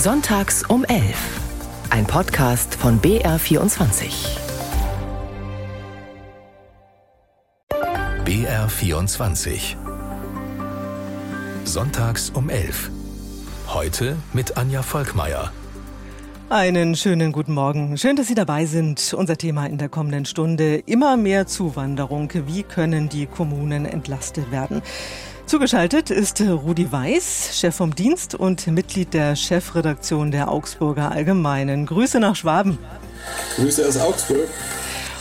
Sonntags um 11. Ein Podcast von BR24. BR24. Sonntags um 11. Heute mit Anja Volkmeier. Einen schönen guten Morgen. Schön, dass Sie dabei sind. Unser Thema in der kommenden Stunde. Immer mehr Zuwanderung. Wie können die Kommunen entlastet werden? Zugeschaltet ist Rudi Weiß, Chef vom Dienst und Mitglied der Chefredaktion der Augsburger Allgemeinen. Grüße nach Schwaben. Grüße aus Augsburg.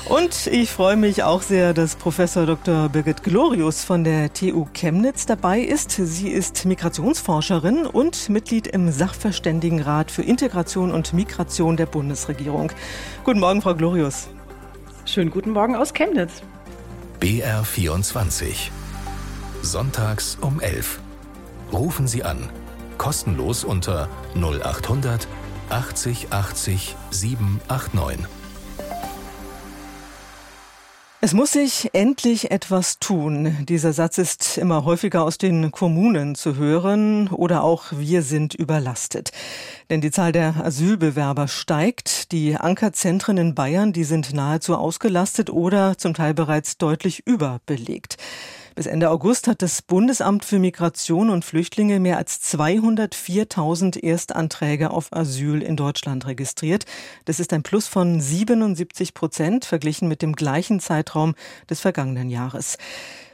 Und ich freue mich auch sehr, dass Professor Dr. Birgit Glorius von der TU Chemnitz dabei ist. Sie ist Migrationsforscherin und Mitglied im Sachverständigenrat für Integration und Migration der Bundesregierung. Guten Morgen, Frau Glorius. Schönen guten Morgen aus Chemnitz. BR24 Sonntags um 11. Rufen Sie an. Kostenlos unter 0800 80 80 789. Es muss sich endlich etwas tun. Dieser Satz ist immer häufiger aus den Kommunen zu hören oder auch wir sind überlastet. Denn die Zahl der Asylbewerber steigt. Die Ankerzentren in Bayern, die sind nahezu ausgelastet oder zum Teil bereits deutlich überbelegt. Bis Ende August hat das Bundesamt für Migration und Flüchtlinge mehr als 204.000 Erstanträge auf Asyl in Deutschland registriert. Das ist ein Plus von 77 Prozent verglichen mit dem gleichen Zeitraum des vergangenen Jahres.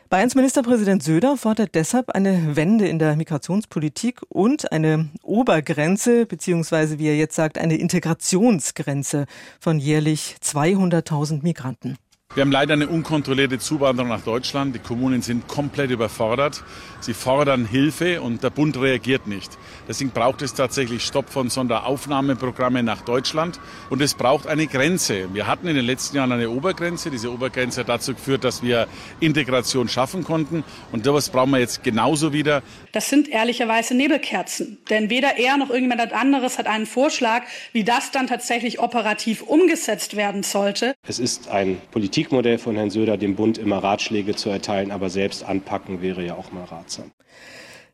Bayerns Ministerpräsident Söder fordert deshalb eine Wende in der Migrationspolitik und eine Obergrenze, beziehungsweise wie er jetzt sagt, eine Integrationsgrenze von jährlich 200.000 Migranten. Wir haben leider eine unkontrollierte Zuwanderung nach Deutschland. Die Kommunen sind komplett überfordert. Sie fordern Hilfe und der Bund reagiert nicht. Deswegen braucht es tatsächlich Stopp von Sonderaufnahmeprogrammen nach Deutschland und es braucht eine Grenze. Wir hatten in den letzten Jahren eine Obergrenze. Diese Obergrenze hat dazu geführt, dass wir Integration schaffen konnten und das brauchen wir jetzt genauso wieder. Das sind ehrlicherweise Nebelkerzen, denn weder er noch irgendjemand anderes hat einen Vorschlag, wie das dann tatsächlich operativ umgesetzt werden sollte. Es ist ein Politikmodell von Herrn Söder, dem Bund immer Ratschläge zu erteilen, aber selbst anpacken wäre ja auch mal ratsam.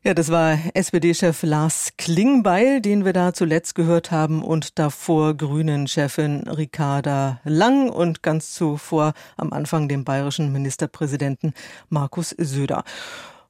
Ja, das war SPD-Chef Lars Klingbeil, den wir da zuletzt gehört haben und davor Grünen-Chefin Ricarda Lang und ganz zuvor am Anfang dem bayerischen Ministerpräsidenten Markus Söder.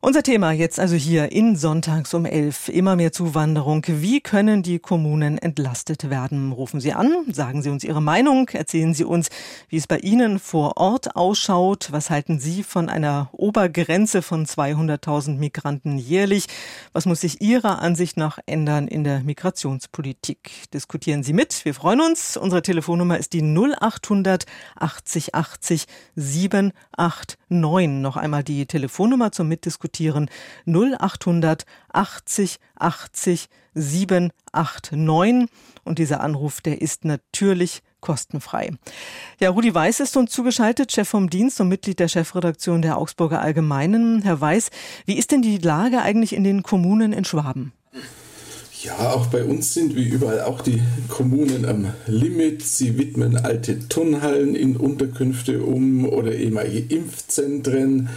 Unser Thema jetzt also hier in Sonntags um 11. Immer mehr Zuwanderung. Wie können die Kommunen entlastet werden? Rufen Sie an, sagen Sie uns Ihre Meinung, erzählen Sie uns, wie es bei Ihnen vor Ort ausschaut. Was halten Sie von einer Obergrenze von 200.000 Migranten jährlich? Was muss sich Ihrer Ansicht nach ändern in der Migrationspolitik? Diskutieren Sie mit. Wir freuen uns. Unsere Telefonnummer ist die 0800 80 80 789. Noch einmal die Telefonnummer zum Mitdiskutieren diskutieren 0800 80 80 789 und dieser Anruf, der ist natürlich kostenfrei. Ja, Rudi Weiß ist uns zugeschaltet, Chef vom Dienst und Mitglied der Chefredaktion der Augsburger Allgemeinen. Herr Weiß, wie ist denn die Lage eigentlich in den Kommunen in Schwaben? Ja, auch bei uns sind wie überall auch die Kommunen am Limit. Sie widmen alte Turnhallen in Unterkünfte um oder ehemalige Impfzentren.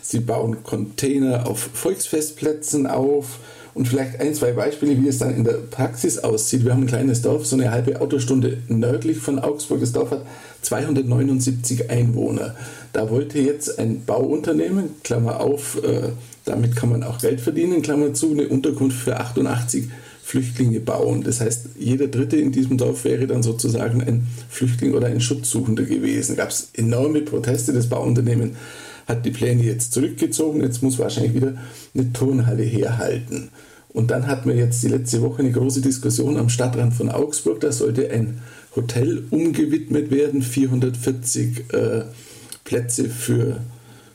Sie bauen Container auf Volksfestplätzen auf. Und vielleicht ein, zwei Beispiele, wie es dann in der Praxis aussieht. Wir haben ein kleines Dorf, so eine halbe Autostunde nördlich von Augsburg. Das Dorf hat 279 Einwohner. Da wollte jetzt ein Bauunternehmen, Klammer auf, äh, damit kann man auch Geld verdienen, Klammer zu, eine Unterkunft für 88 Flüchtlinge bauen. Das heißt, jeder Dritte in diesem Dorf wäre dann sozusagen ein Flüchtling oder ein Schutzsuchender gewesen. Gab es enorme Proteste. Das Bauunternehmen hat die Pläne jetzt zurückgezogen, jetzt muss wahrscheinlich wieder eine Turnhalle herhalten. Und dann hatten wir jetzt die letzte Woche eine große Diskussion am Stadtrand von Augsburg. Da sollte ein Hotel umgewidmet werden, 440 äh, Plätze für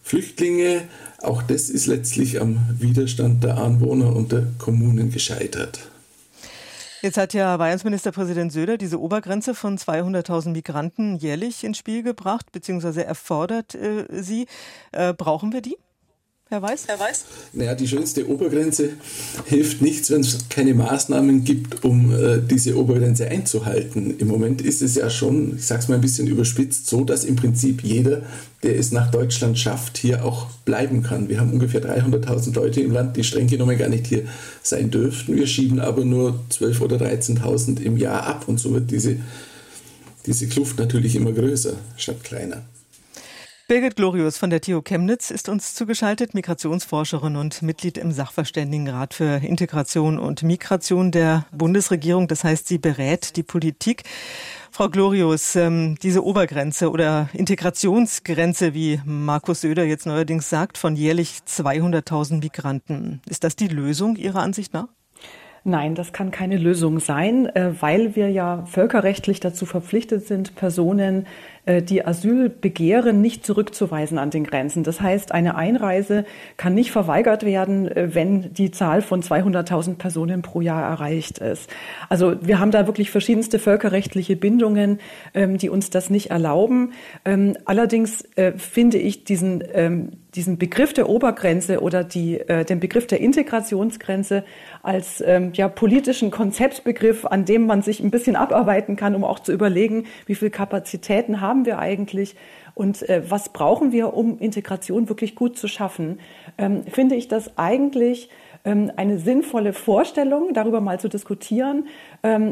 Flüchtlinge. Auch das ist letztlich am Widerstand der Anwohner und der Kommunen gescheitert. Jetzt hat ja Bayerns Ministerpräsident Söder diese Obergrenze von 200.000 Migranten jährlich ins Spiel gebracht, beziehungsweise erfordert äh, sie. Äh, brauchen wir die? Herr Weiß? Herr Weiß? Naja, die schönste Obergrenze hilft nichts, wenn es keine Maßnahmen gibt, um äh, diese Obergrenze einzuhalten. Im Moment ist es ja schon, ich sage es mal ein bisschen überspitzt, so, dass im Prinzip jeder, der es nach Deutschland schafft, hier auch bleiben kann. Wir haben ungefähr 300.000 Leute im Land, die streng genommen gar nicht hier sein dürften. Wir schieben aber nur 12.000 oder 13.000 im Jahr ab und so wird diese, diese Kluft natürlich immer größer statt kleiner. Birgit Glorius von der TU Chemnitz ist uns zugeschaltet, Migrationsforscherin und Mitglied im Sachverständigenrat für Integration und Migration der Bundesregierung. Das heißt, sie berät die Politik. Frau Glorius, ähm, diese Obergrenze oder Integrationsgrenze, wie Markus Söder jetzt neuerdings sagt, von jährlich 200.000 Migranten. Ist das die Lösung Ihrer Ansicht nach? Nein, das kann keine Lösung sein, äh, weil wir ja völkerrechtlich dazu verpflichtet sind, Personen die Asyl begehren, nicht zurückzuweisen an den Grenzen. Das heißt, eine Einreise kann nicht verweigert werden, äh, wenn die Zahl von 200.000 Personen pro Jahr erreicht ist. Also wir haben da wirklich verschiedenste völkerrechtliche Bindungen, ähm, die uns das nicht erlauben. Ähm, allerdings äh, finde ich diesen ähm, diesen Begriff der Obergrenze oder die, äh, den Begriff der Integrationsgrenze als ja, politischen Konzeptbegriff, an dem man sich ein bisschen abarbeiten kann, um auch zu überlegen, wie viel Kapazitäten haben wir eigentlich? Und äh, was brauchen wir, um Integration wirklich gut zu schaffen, ähm, finde ich das eigentlich ähm, eine sinnvolle Vorstellung, darüber mal zu diskutieren,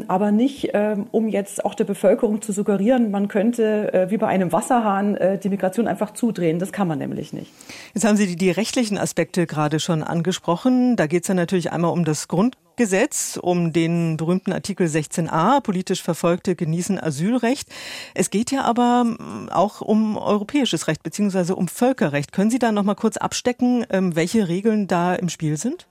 aber nicht, ähm, um jetzt auch der Bevölkerung zu suggerieren, man könnte äh, wie bei einem Wasserhahn äh, die Migration einfach zudrehen. Das kann man nämlich nicht. Jetzt haben Sie die, die rechtlichen Aspekte gerade schon angesprochen. Da geht es ja natürlich einmal um das Grund Gesetz, um den berühmten Artikel 16a, politisch Verfolgte genießen Asylrecht. Es geht ja aber auch um europäisches Recht beziehungsweise um Völkerrecht. Können Sie da noch mal kurz abstecken, welche Regeln da im Spiel sind?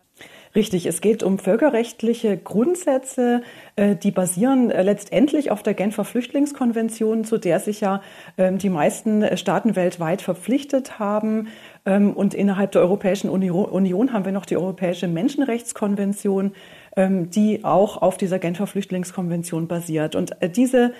Richtig, es geht um völkerrechtliche Grundsätze, äh, die basieren äh, letztendlich auf der Genfer Flüchtlingskonvention, zu der sich ja ähm, die meisten Staaten weltweit verpflichtet haben. Ähm, und innerhalb der Europäischen Union haben wir noch die Europäische Menschenrechtskonvention, ähm, die auch auf dieser Genfer Flüchtlingskonvention basiert. Und äh, diese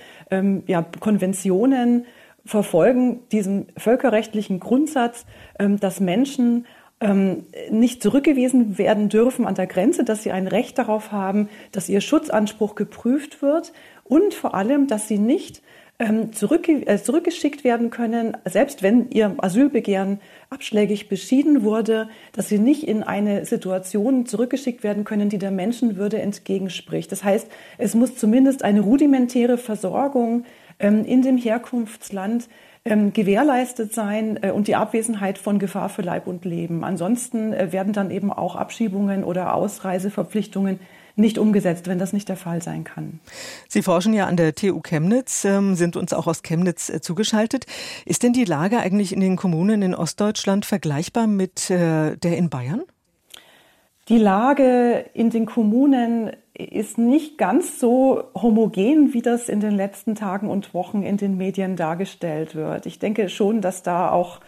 ja, Konventionen verfolgen diesen völkerrechtlichen Grundsatz, dass Menschen ähm, nicht zurückgewiesen werden dürfen an der Grenze, dass sie ein Recht darauf haben, dass ihr Schutzanspruch geprüft wird und vor allem, dass sie nicht ähm, zurückge äh, zurückgeschickt werden können, selbst wenn ihr Asylbegehren abschlägig beschieden wurde, dass sie nicht in eine Situation zurückgeschickt werden können, die der Menschenwürde entgegenspricht. Das heißt, es muss zumindest eine rudimentäre Versorgung ähm, in dem Herkunftsland ähm, gewährleistet sein äh, und die Abwesenheit von Gefahr für Leib und Leben. Ansonsten äh, werden dann eben auch Abschiebungen oder Ausreiseverpflichtungen nicht umgesetzt, wenn das nicht der Fall sein kann. Sie forschen ja an der TU Chemnitz, ähm, sind uns auch aus Chemnitz äh, zugeschaltet. Ist denn die Lage eigentlich in den Kommunen in Ostdeutschland vergleichbar mit äh, der in Bayern? Die Lage in den Kommunen ist nicht ganz so homogen, wie das in den letzten Tagen und Wochen in den Medien dargestellt wird. Ich denke schon, dass da auch,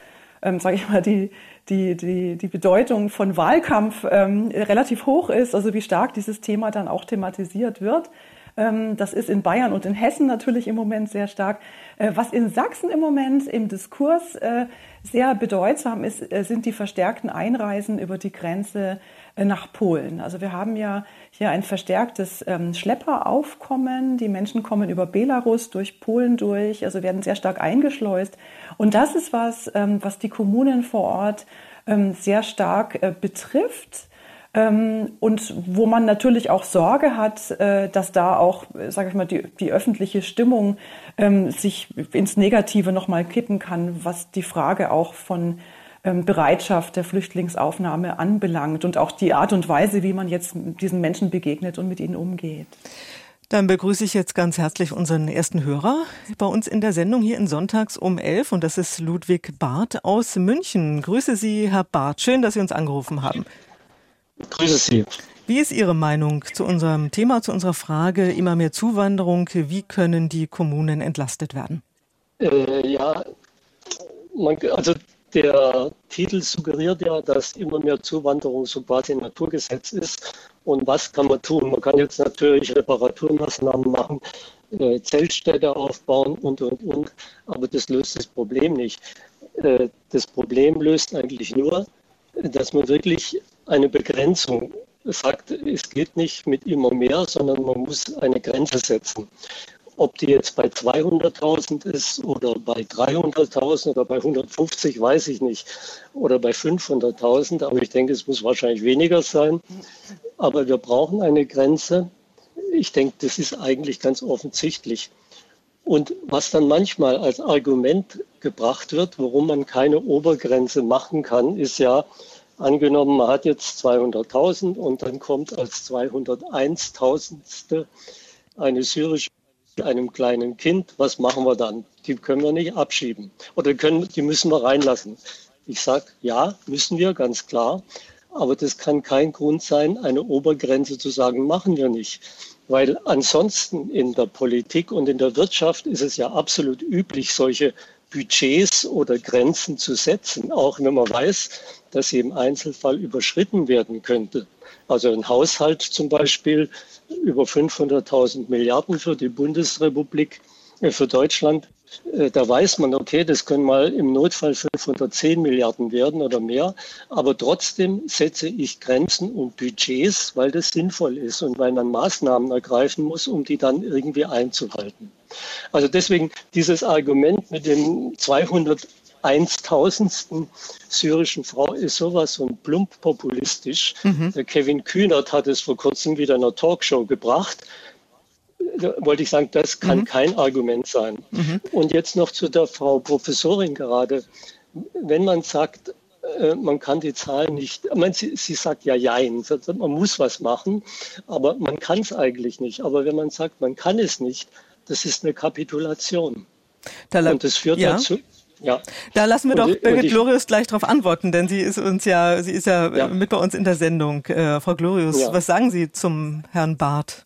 ähm, sage ich mal, die, die, die, die Bedeutung von Wahlkampf ähm, relativ hoch ist, also wie stark dieses Thema dann auch thematisiert wird. Ähm, das ist in Bayern und in Hessen natürlich im Moment sehr stark. Äh, was in Sachsen im Moment im Diskurs äh, sehr bedeutsam ist, äh, sind die verstärkten Einreisen über die Grenze nach Polen. Also wir haben ja hier ein verstärktes ähm, Schlepperaufkommen. Die Menschen kommen über Belarus durch Polen durch, also werden sehr stark eingeschleust. Und das ist was, ähm, was die Kommunen vor Ort ähm, sehr stark äh, betrifft. Ähm, und wo man natürlich auch Sorge hat, äh, dass da auch, sage ich mal, die, die öffentliche Stimmung ähm, sich ins Negative nochmal kippen kann, was die Frage auch von Bereitschaft der Flüchtlingsaufnahme anbelangt und auch die Art und Weise, wie man jetzt diesen Menschen begegnet und mit ihnen umgeht. Dann begrüße ich jetzt ganz herzlich unseren ersten Hörer bei uns in der Sendung hier in Sonntags um elf und das ist Ludwig Barth aus München. Grüße Sie, Herr Barth. Schön, dass Sie uns angerufen haben. Grüße Sie. Wie ist Ihre Meinung zu unserem Thema, zu unserer Frage immer mehr Zuwanderung? Wie können die Kommunen entlastet werden? Äh, ja, man, also der Titel suggeriert ja, dass immer mehr Zuwanderung so quasi ein Naturgesetz ist. Und was kann man tun? Man kann jetzt natürlich Reparaturmaßnahmen machen, äh, Zeltstädte aufbauen und, und, und. Aber das löst das Problem nicht. Äh, das Problem löst eigentlich nur, dass man wirklich eine Begrenzung sagt, es geht nicht mit immer mehr, sondern man muss eine Grenze setzen. Ob die jetzt bei 200.000 ist oder bei 300.000 oder bei 150, weiß ich nicht. Oder bei 500.000, aber ich denke, es muss wahrscheinlich weniger sein. Aber wir brauchen eine Grenze. Ich denke, das ist eigentlich ganz offensichtlich. Und was dann manchmal als Argument gebracht wird, warum man keine Obergrenze machen kann, ist ja, angenommen, man hat jetzt 200.000 und dann kommt als 201.000. eine syrische einem kleinen Kind, was machen wir dann? Die können wir nicht abschieben oder können, die müssen wir reinlassen. Ich sage, ja, müssen wir, ganz klar. Aber das kann kein Grund sein, eine Obergrenze zu sagen, machen wir nicht. Weil ansonsten in der Politik und in der Wirtschaft ist es ja absolut üblich, solche Budgets oder Grenzen zu setzen, auch wenn man weiß, dass sie im Einzelfall überschritten werden könnte. Also ein Haushalt zum Beispiel über 500.000 Milliarden für die Bundesrepublik, äh, für Deutschland. Äh, da weiß man, okay, das können mal im Notfall 510 Milliarden werden oder mehr. Aber trotzdem setze ich Grenzen und Budgets, weil das sinnvoll ist und weil man Maßnahmen ergreifen muss, um die dann irgendwie einzuhalten. Also deswegen dieses Argument mit dem 200 Eintausendstel syrischen Frau ist sowas von plump populistisch. Mhm. Der Kevin Kühnert hat es vor kurzem wieder in einer Talkshow gebracht. Da wollte ich sagen, das kann mhm. kein Argument sein. Mhm. Und jetzt noch zu der Frau Professorin gerade. Wenn man sagt, äh, man kann die Zahlen nicht, ich meine, sie, sie sagt ja jein, man muss was machen, aber man kann es eigentlich nicht. Aber wenn man sagt, man kann es nicht, das ist eine Kapitulation. Und das führt ja. dazu, ja. Da lassen wir doch Birgit Glorius gleich darauf antworten, denn sie ist uns ja, sie ist ja, ja. mit bei uns in der Sendung. Äh, Frau Glorius, ja. was sagen Sie zum Herrn Barth?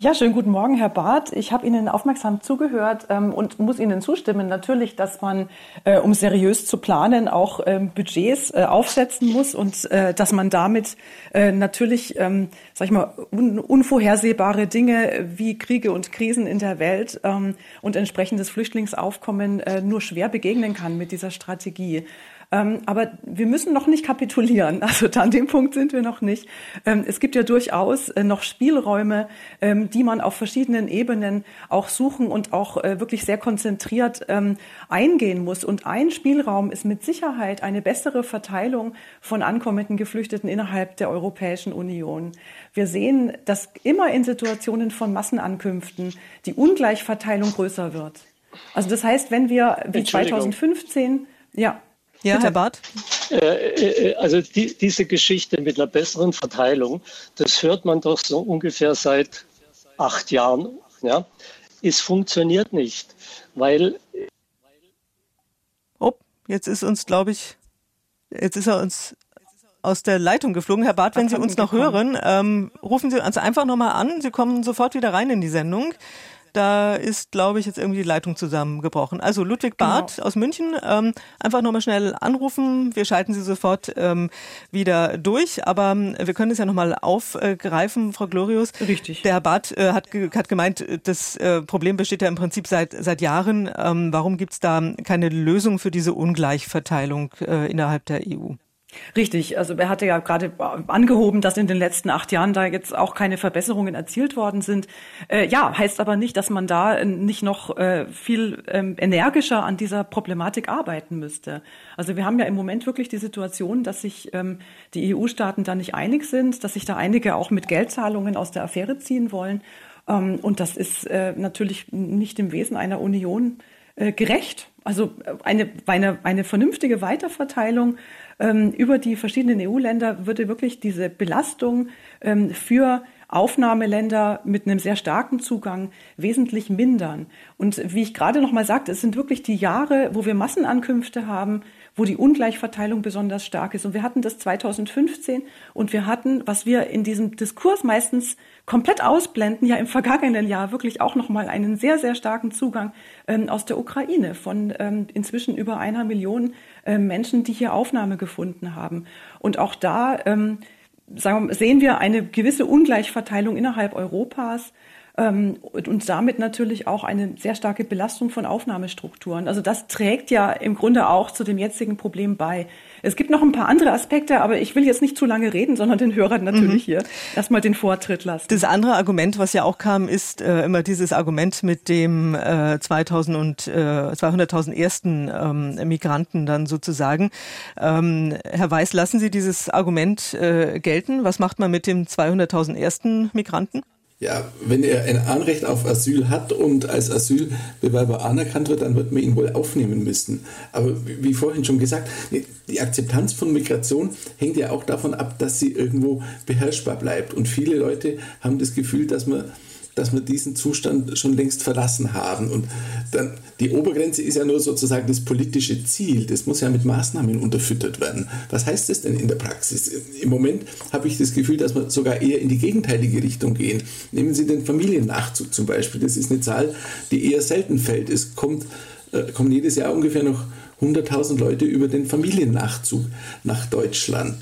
Ja, schönen guten Morgen, Herr Barth. Ich habe Ihnen aufmerksam zugehört ähm, und muss Ihnen zustimmen, natürlich, dass man, äh, um seriös zu planen, auch ähm, Budgets äh, aufsetzen muss und äh, dass man damit äh, natürlich, ähm, sag ich mal, un unvorhersehbare Dinge wie Kriege und Krisen in der Welt ähm, und entsprechendes Flüchtlingsaufkommen äh, nur schwer begegnen kann mit dieser Strategie. Ähm, aber wir müssen noch nicht kapitulieren. Also an dem Punkt sind wir noch nicht. Ähm, es gibt ja durchaus äh, noch Spielräume, ähm, die man auf verschiedenen Ebenen auch suchen und auch äh, wirklich sehr konzentriert ähm, eingehen muss. Und ein Spielraum ist mit Sicherheit eine bessere Verteilung von ankommenden Geflüchteten innerhalb der Europäischen Union. Wir sehen, dass immer in Situationen von Massenankünften die Ungleichverteilung größer wird. Also das heißt, wenn wir wie 2015 ja, ja, Bitte. Herr Barth? Äh, äh, also die, diese Geschichte mit einer besseren Verteilung, das hört man doch so ungefähr seit acht Jahren. Ja? Es funktioniert nicht, weil. Oh, jetzt ist uns, glaube ich, jetzt ist er uns aus der Leitung geflogen. Herr Barth, wenn Sie uns noch hören, ähm, rufen Sie uns einfach nochmal an. Sie kommen sofort wieder rein in die Sendung. Da ist, glaube ich, jetzt irgendwie die Leitung zusammengebrochen. Also Ludwig genau. Barth genau. aus München, ähm, einfach nochmal schnell anrufen. Wir schalten Sie sofort ähm, wieder durch. Aber ähm, wir können es ja nochmal aufgreifen, Frau Glorius. Richtig. Der Herr Barth äh, hat, hat gemeint, das äh, Problem besteht ja im Prinzip seit, seit Jahren. Ähm, warum gibt es da keine Lösung für diese Ungleichverteilung äh, innerhalb der EU? Richtig, also er hatte ja gerade angehoben, dass in den letzten acht Jahren da jetzt auch keine Verbesserungen erzielt worden sind. Äh, ja, heißt aber nicht, dass man da nicht noch äh, viel ähm, energischer an dieser Problematik arbeiten müsste. Also wir haben ja im Moment wirklich die Situation, dass sich ähm, die EU-Staaten da nicht einig sind, dass sich da einige auch mit Geldzahlungen aus der Affäre ziehen wollen. Ähm, und das ist äh, natürlich nicht im Wesen einer Union äh, gerecht. Also äh, eine, eine, eine vernünftige Weiterverteilung ähm, über die verschiedenen EU-Länder würde wirklich diese Belastung ähm, für Aufnahmeländer mit einem sehr starken Zugang wesentlich mindern. Und wie ich gerade noch mal sagte, es sind wirklich die Jahre, wo wir Massenankünfte haben, wo die Ungleichverteilung besonders stark ist. Und wir hatten das 2015 und wir hatten, was wir in diesem Diskurs meistens komplett ausblenden, ja im vergangenen Jahr wirklich auch noch mal einen sehr, sehr starken Zugang ähm, aus der Ukraine von ähm, inzwischen über einer Million äh, Menschen, die hier Aufnahme gefunden haben. Und auch da ähm, sagen, sehen wir eine gewisse Ungleichverteilung innerhalb Europas und damit natürlich auch eine sehr starke Belastung von Aufnahmestrukturen. Also das trägt ja im Grunde auch zu dem jetzigen Problem bei. Es gibt noch ein paar andere Aspekte, aber ich will jetzt nicht zu lange reden, sondern den Hörern natürlich mhm. hier erstmal den Vortritt lassen. Das andere Argument, was ja auch kam, ist äh, immer dieses Argument mit dem äh, 2000 und äh, 200.000 ersten ähm, Migranten dann sozusagen. Ähm, Herr Weiß, lassen Sie dieses Argument äh, gelten? Was macht man mit dem 200.000 ersten Migranten? Ja, wenn er ein Anrecht auf Asyl hat und als Asylbewerber anerkannt wird, dann wird man ihn wohl aufnehmen müssen. Aber wie vorhin schon gesagt, die Akzeptanz von Migration hängt ja auch davon ab, dass sie irgendwo beherrschbar bleibt. Und viele Leute haben das Gefühl, dass man dass wir diesen Zustand schon längst verlassen haben. Und dann, die Obergrenze ist ja nur sozusagen das politische Ziel. Das muss ja mit Maßnahmen unterfüttert werden. Was heißt das denn in der Praxis? Im Moment habe ich das Gefühl, dass wir sogar eher in die gegenteilige Richtung gehen. Nehmen Sie den Familiennachzug zum Beispiel. Das ist eine Zahl, die eher selten fällt. Es kommt, äh, kommen jedes Jahr ungefähr noch 100.000 Leute über den Familiennachzug nach Deutschland.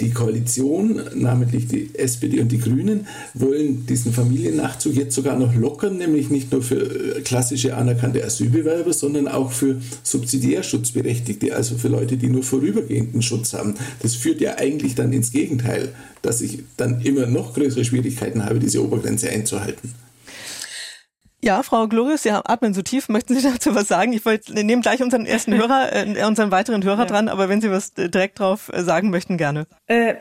Die Koalition, namentlich die SPD und die Grünen, wollen diesen Familiennachzug jetzt sogar noch lockern, nämlich nicht nur für äh, klassische anerkannte Asylbewerber, sondern auch für Subsidiärschutzberechtigte, also für Leute, die nur vorübergehenden Schutz haben. Das führt ja eigentlich dann ins Gegenteil, dass ich dann immer noch größere Schwierigkeiten habe, diese Obergrenze einzuhalten. Ja, Frau Glorius, Sie atmen so tief. Möchten Sie dazu was sagen? Ich wollte, nehmen gleich unseren ersten Hörer, äh, unseren weiteren Hörer ja. dran, aber wenn Sie was direkt drauf äh, sagen möchten, gerne. Äh,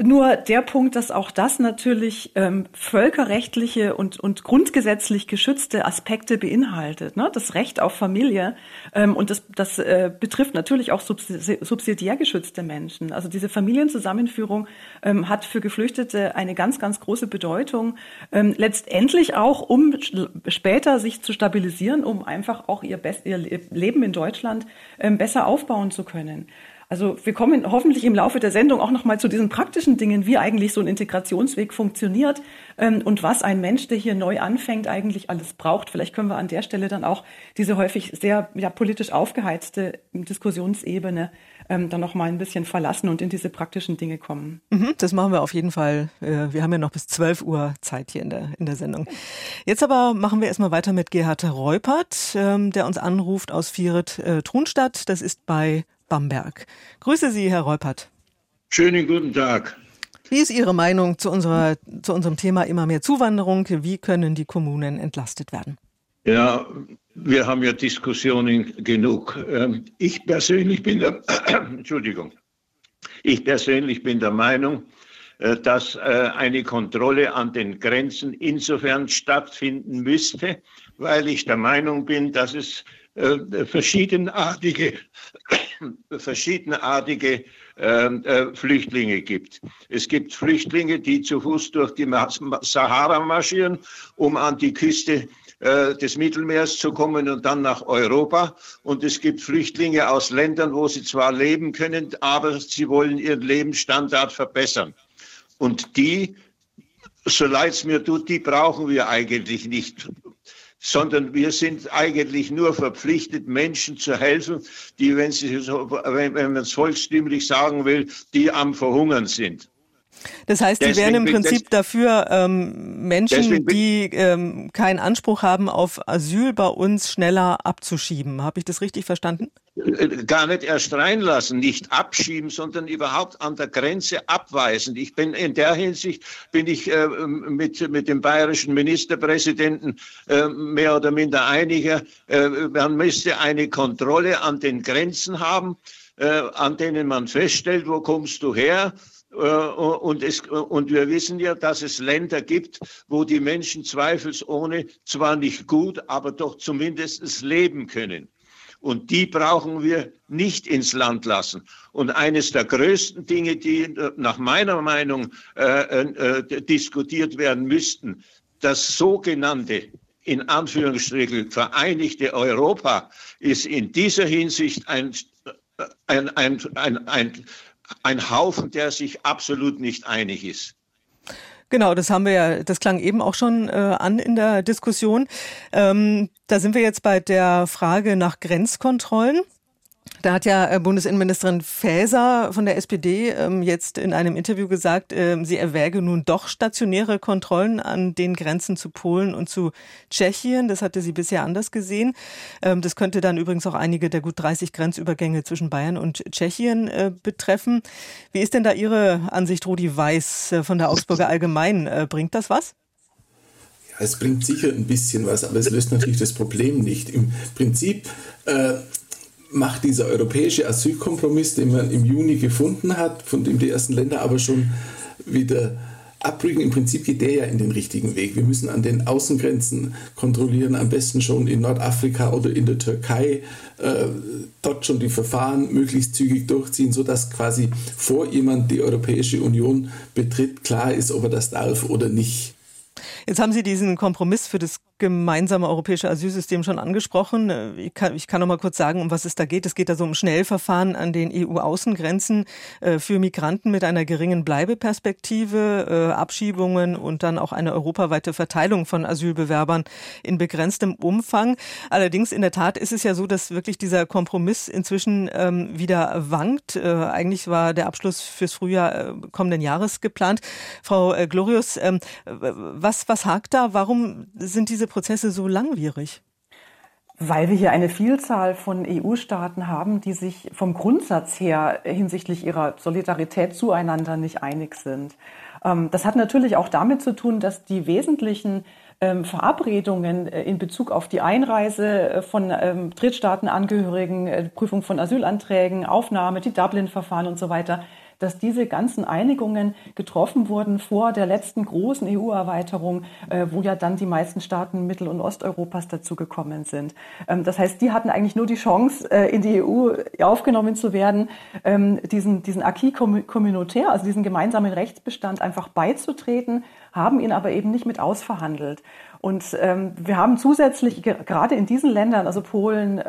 nur der Punkt, dass auch das natürlich ähm, völkerrechtliche und, und grundgesetzlich geschützte Aspekte beinhaltet. Ne? Das Recht auf Familie ähm, und das, das äh, betrifft natürlich auch subsidiär geschützte Menschen. Also diese Familienzusammenführung ähm, hat für Geflüchtete eine ganz, ganz große Bedeutung. Ähm, letztendlich auch, um später sich zu stabilisieren, um einfach auch ihr, Best ihr Leben in Deutschland ähm, besser aufbauen zu können. Also wir kommen hoffentlich im Laufe der Sendung auch noch mal zu diesen praktischen Dingen, wie eigentlich so ein Integrationsweg funktioniert ähm, und was ein Mensch, der hier neu anfängt, eigentlich alles braucht. Vielleicht können wir an der Stelle dann auch diese häufig sehr ja, politisch aufgeheizte Diskussionsebene ähm, dann noch mal ein bisschen verlassen und in diese praktischen Dinge kommen. Mhm, das machen wir auf jeden Fall. Äh, wir haben ja noch bis 12 Uhr Zeit hier in der, in der Sendung. Jetzt aber machen wir erstmal weiter mit Gerhard Reupert, ähm, der uns anruft aus Vieret-Trunstadt. Äh, das ist bei Bamberg. Grüße Sie, Herr Reupert. Schönen guten Tag. Wie ist Ihre Meinung zu, unserer, zu unserem Thema immer mehr Zuwanderung? Wie können die Kommunen entlastet werden? Ja, wir haben ja Diskussionen genug. Ähm, ich persönlich bin der, Entschuldigung, ich persönlich bin der Meinung, äh, dass äh, eine Kontrolle an den Grenzen insofern stattfinden müsste, weil ich der Meinung bin, dass es äh, verschiedenartige, verschiedenartige ähm, äh, Flüchtlinge gibt. Es gibt Flüchtlinge, die zu Fuß durch die Sahara marschieren, um an die Küste äh, des Mittelmeers zu kommen und dann nach Europa. Und es gibt Flüchtlinge aus Ländern, wo sie zwar leben können, aber sie wollen ihren Lebensstandard verbessern. Und die, so leid es mir tut, die brauchen wir eigentlich nicht sondern wir sind eigentlich nur verpflichtet, Menschen zu helfen, die, wenn, sie so, wenn, wenn man es volkstümlich sagen will, die am Verhungern sind. Das heißt, Sie wären im Prinzip dafür, ähm, Menschen, die ähm, keinen Anspruch haben auf Asyl bei uns schneller abzuschieben. Habe ich das richtig verstanden? Äh, gar nicht erst reinlassen, nicht abschieben, sondern überhaupt an der Grenze abweisen. Ich bin in der Hinsicht bin ich äh, mit mit dem bayerischen Ministerpräsidenten äh, mehr oder minder einiger. Äh, man müsste eine Kontrolle an den Grenzen haben, äh, an denen man feststellt, wo kommst du her? Äh, und, es, und wir wissen ja, dass es Länder gibt, wo die Menschen zweifelsohne zwar nicht gut, aber doch zumindest leben können. Und die brauchen wir nicht ins Land lassen. Und eines der größten Dinge, die nach meiner Meinung äh, äh, diskutiert werden müssten, das sogenannte in Anführungsstrichen vereinigte Europa ist in dieser Hinsicht ein, ein, ein, ein, ein, ein Haufen, der sich absolut nicht einig ist. Genau, das haben wir ja, das klang eben auch schon äh, an in der Diskussion. Ähm, da sind wir jetzt bei der Frage nach Grenzkontrollen. Da hat ja äh, Bundesinnenministerin Faeser von der SPD ähm, jetzt in einem Interview gesagt, ähm, sie erwäge nun doch stationäre Kontrollen an den Grenzen zu Polen und zu Tschechien. Das hatte sie bisher anders gesehen. Ähm, das könnte dann übrigens auch einige der gut 30 Grenzübergänge zwischen Bayern und Tschechien äh, betreffen. Wie ist denn da Ihre Ansicht, Rudi Weiß äh, von der Augsburger Allgemein? Bringt das was? Ja, es bringt sicher ein bisschen was, aber es löst natürlich das Problem nicht. Im Prinzip äh, macht dieser europäische Asylkompromiss, den man im Juni gefunden hat, von dem die ersten Länder aber schon wieder abrücken, im Prinzip geht der ja in den richtigen Weg. Wir müssen an den Außengrenzen kontrollieren, am besten schon in Nordafrika oder in der Türkei, äh, dort schon die Verfahren möglichst zügig durchziehen, sodass quasi vor jemand die Europäische Union betritt, klar ist, ob er das darf oder nicht. Jetzt haben Sie diesen Kompromiss für das gemeinsame europäische Asylsystem schon angesprochen. Ich kann, ich kann noch mal kurz sagen, um was es da geht. Es geht also um Schnellverfahren an den EU-Außengrenzen äh, für Migranten mit einer geringen Bleibeperspektive, äh, Abschiebungen und dann auch eine europaweite Verteilung von Asylbewerbern in begrenztem Umfang. Allerdings in der Tat ist es ja so, dass wirklich dieser Kompromiss inzwischen ähm, wieder wankt. Äh, eigentlich war der Abschluss fürs Frühjahr kommenden Jahres geplant. Frau Glorius, ähm, was, was hakt da? Warum sind diese Prozesse so langwierig? Weil wir hier eine Vielzahl von EU-Staaten haben, die sich vom Grundsatz her hinsichtlich ihrer Solidarität zueinander nicht einig sind. Ähm, das hat natürlich auch damit zu tun, dass die wesentlichen ähm, Verabredungen äh, in Bezug auf die Einreise äh, von ähm, Drittstaatenangehörigen, äh, Prüfung von Asylanträgen, Aufnahme, die Dublin-Verfahren und so weiter, dass diese ganzen Einigungen getroffen wurden vor der letzten großen EU-Erweiterung, äh, wo ja dann die meisten Staaten Mittel- und Osteuropas dazugekommen sind. Ähm, das heißt, die hatten eigentlich nur die Chance, äh, in die EU aufgenommen zu werden, ähm, diesen, diesen Acquis communautaire, also diesen gemeinsamen Rechtsbestand einfach beizutreten, haben ihn aber eben nicht mit ausverhandelt. Und ähm, wir haben zusätzlich gerade in diesen Ländern, also Polen,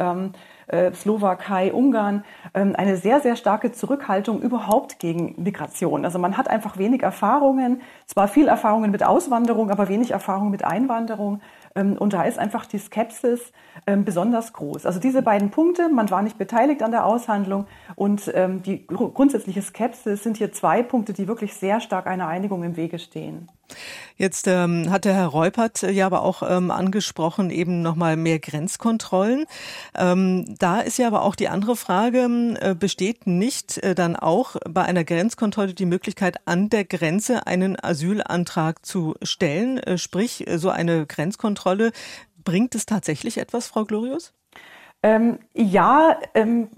äh, Slowakei, Ungarn, ähm, eine sehr, sehr starke Zurückhaltung überhaupt gegen Migration. Also man hat einfach wenig Erfahrungen, zwar viel Erfahrungen mit Auswanderung, aber wenig Erfahrung mit Einwanderung. Ähm, und da ist einfach die Skepsis ähm, besonders groß. Also diese beiden Punkte, man war nicht beteiligt an der Aushandlung und die grundsätzliche Skepsis sind hier zwei Punkte, die wirklich sehr stark einer Einigung im Wege stehen. Jetzt ähm, hat der Herr Reupert ja aber auch ähm, angesprochen, eben nochmal mehr Grenzkontrollen. Ähm, da ist ja aber auch die andere Frage, äh, besteht nicht äh, dann auch bei einer Grenzkontrolle die Möglichkeit, an der Grenze einen Asylantrag zu stellen? Äh, sprich, so eine Grenzkontrolle, bringt es tatsächlich etwas, Frau Glorius? Ähm, ja, ähm,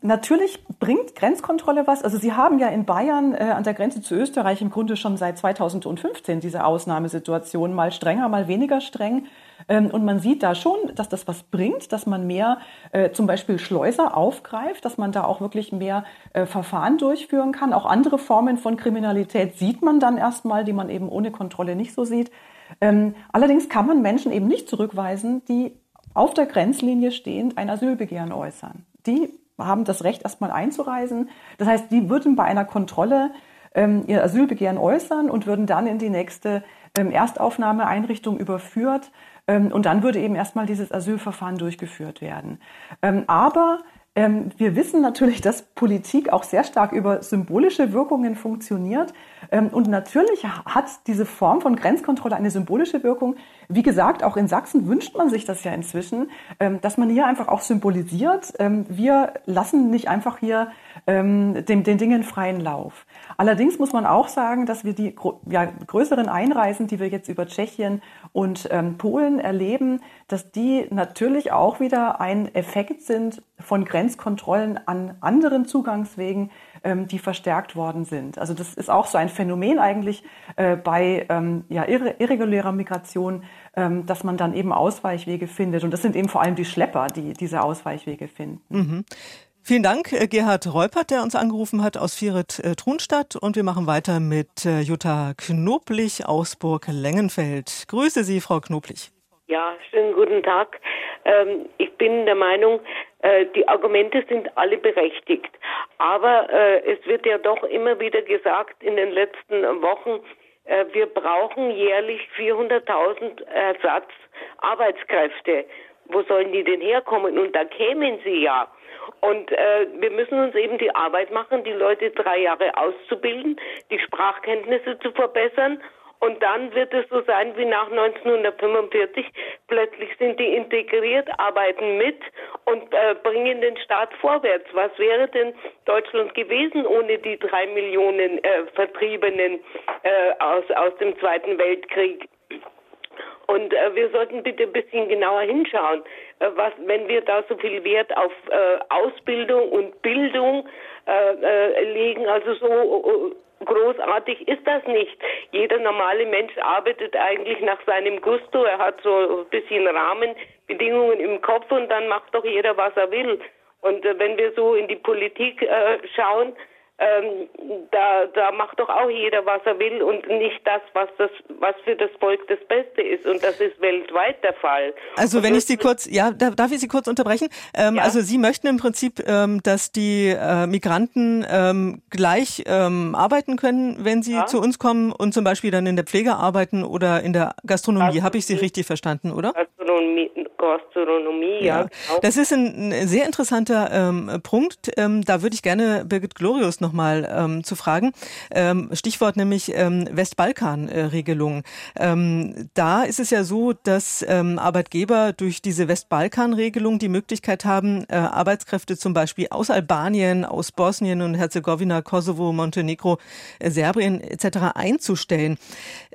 Natürlich bringt Grenzkontrolle was. Also Sie haben ja in Bayern äh, an der Grenze zu Österreich im Grunde schon seit 2015 diese Ausnahmesituation, mal strenger, mal weniger streng. Ähm, und man sieht da schon, dass das was bringt, dass man mehr äh, zum Beispiel Schleuser aufgreift, dass man da auch wirklich mehr äh, Verfahren durchführen kann. Auch andere Formen von Kriminalität sieht man dann erstmal, die man eben ohne Kontrolle nicht so sieht. Ähm, allerdings kann man Menschen eben nicht zurückweisen, die auf der Grenzlinie stehend ein Asylbegehren äußern. Die haben das Recht, erstmal einzureisen. Das heißt, die würden bei einer Kontrolle ähm, ihr Asylbegehren äußern und würden dann in die nächste ähm, Erstaufnahmeeinrichtung überführt. Ähm, und dann würde eben erstmal dieses Asylverfahren durchgeführt werden. Ähm, aber wir wissen natürlich, dass Politik auch sehr stark über symbolische Wirkungen funktioniert. Ähm, und natürlich hat diese Form von Grenzkontrolle eine symbolische Wirkung. Wie gesagt, auch in Sachsen wünscht man sich das ja inzwischen, ähm, dass man hier einfach auch symbolisiert, wir lassen nicht einfach hier den, den Dingen freien Lauf. Allerdings muss man auch sagen, dass wir die ja, größeren Einreisen, die wir jetzt über Tschechien und Polen erleben, dass die natürlich auch wieder ein Effekt sind von Grenzkontrollen an anderen Zugangswegen, ähm, die verstärkt worden sind. Also das ist auch so ein Phänomen eigentlich äh, bei ähm, ja, irregulärer Migration, ähm, dass man dann eben Ausweichwege findet. Und das sind eben vor allem die Schlepper, die diese Ausweichwege finden. Mhm. Vielen Dank, äh, Gerhard Reupert, der uns angerufen hat aus Vieret-Trunstadt. Und wir machen weiter mit äh, Jutta Knoblich aus Burg-Lengenfeld. Grüße Sie, Frau Knoblich. Ja, schönen guten Tag. Ähm, ich bin der Meinung, äh, die Argumente sind alle berechtigt. Aber äh, es wird ja doch immer wieder gesagt in den letzten Wochen, äh, wir brauchen jährlich 400.000 Ersatzarbeitskräfte. wo sollen die denn herkommen? Und da kämen sie ja. Und äh, wir müssen uns eben die Arbeit machen, die Leute drei Jahre auszubilden, die Sprachkenntnisse zu verbessern und dann wird es so sein wie nach 1945. Plötzlich sind die integriert, arbeiten mit und äh, bringen den Staat vorwärts. Was wäre denn Deutschland gewesen ohne die drei Millionen äh, Vertriebenen äh, aus, aus dem Zweiten Weltkrieg? Und äh, wir sollten bitte ein bisschen genauer hinschauen, äh, was, wenn wir da so viel Wert auf äh, Ausbildung und Bildung äh, äh, legen, also so großartig ist das nicht. Jeder normale Mensch arbeitet eigentlich nach seinem Gusto. Er hat so ein bisschen Rahmenbedingungen im Kopf und dann macht doch jeder, was er will. Und äh, wenn wir so in die Politik äh, schauen, ähm, da, da macht doch auch jeder, was er will und nicht das, was das, was für das Volk das Beste ist. Und das ist weltweit der Fall. Also wenn ich Sie kurz, ja, darf ich Sie kurz unterbrechen? Ähm, ja. Also Sie möchten im Prinzip, ähm, dass die äh, Migranten ähm, gleich ähm, arbeiten können, wenn sie ja. zu uns kommen und zum Beispiel dann in der Pflege arbeiten oder in der Gastronomie. Habe ich Sie richtig verstanden, oder? Gastronomie, Gastronomie ja. ja. Genau. Das ist ein, ein sehr interessanter ähm, Punkt. Ähm, da würde ich gerne Birgit Glorius nochmal ähm, zu fragen. Ähm, Stichwort nämlich ähm, Westbalkan-Regelung. Ähm, da ist es ja so, dass ähm, Arbeitgeber durch diese Westbalkan-Regelung die Möglichkeit haben, äh, Arbeitskräfte zum Beispiel aus Albanien, aus Bosnien und Herzegowina, Kosovo, Montenegro, äh, Serbien etc. einzustellen.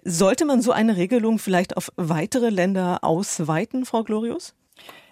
Sollte man so eine Regelung vielleicht auf weitere Länder ausweiten, Frau Glorius?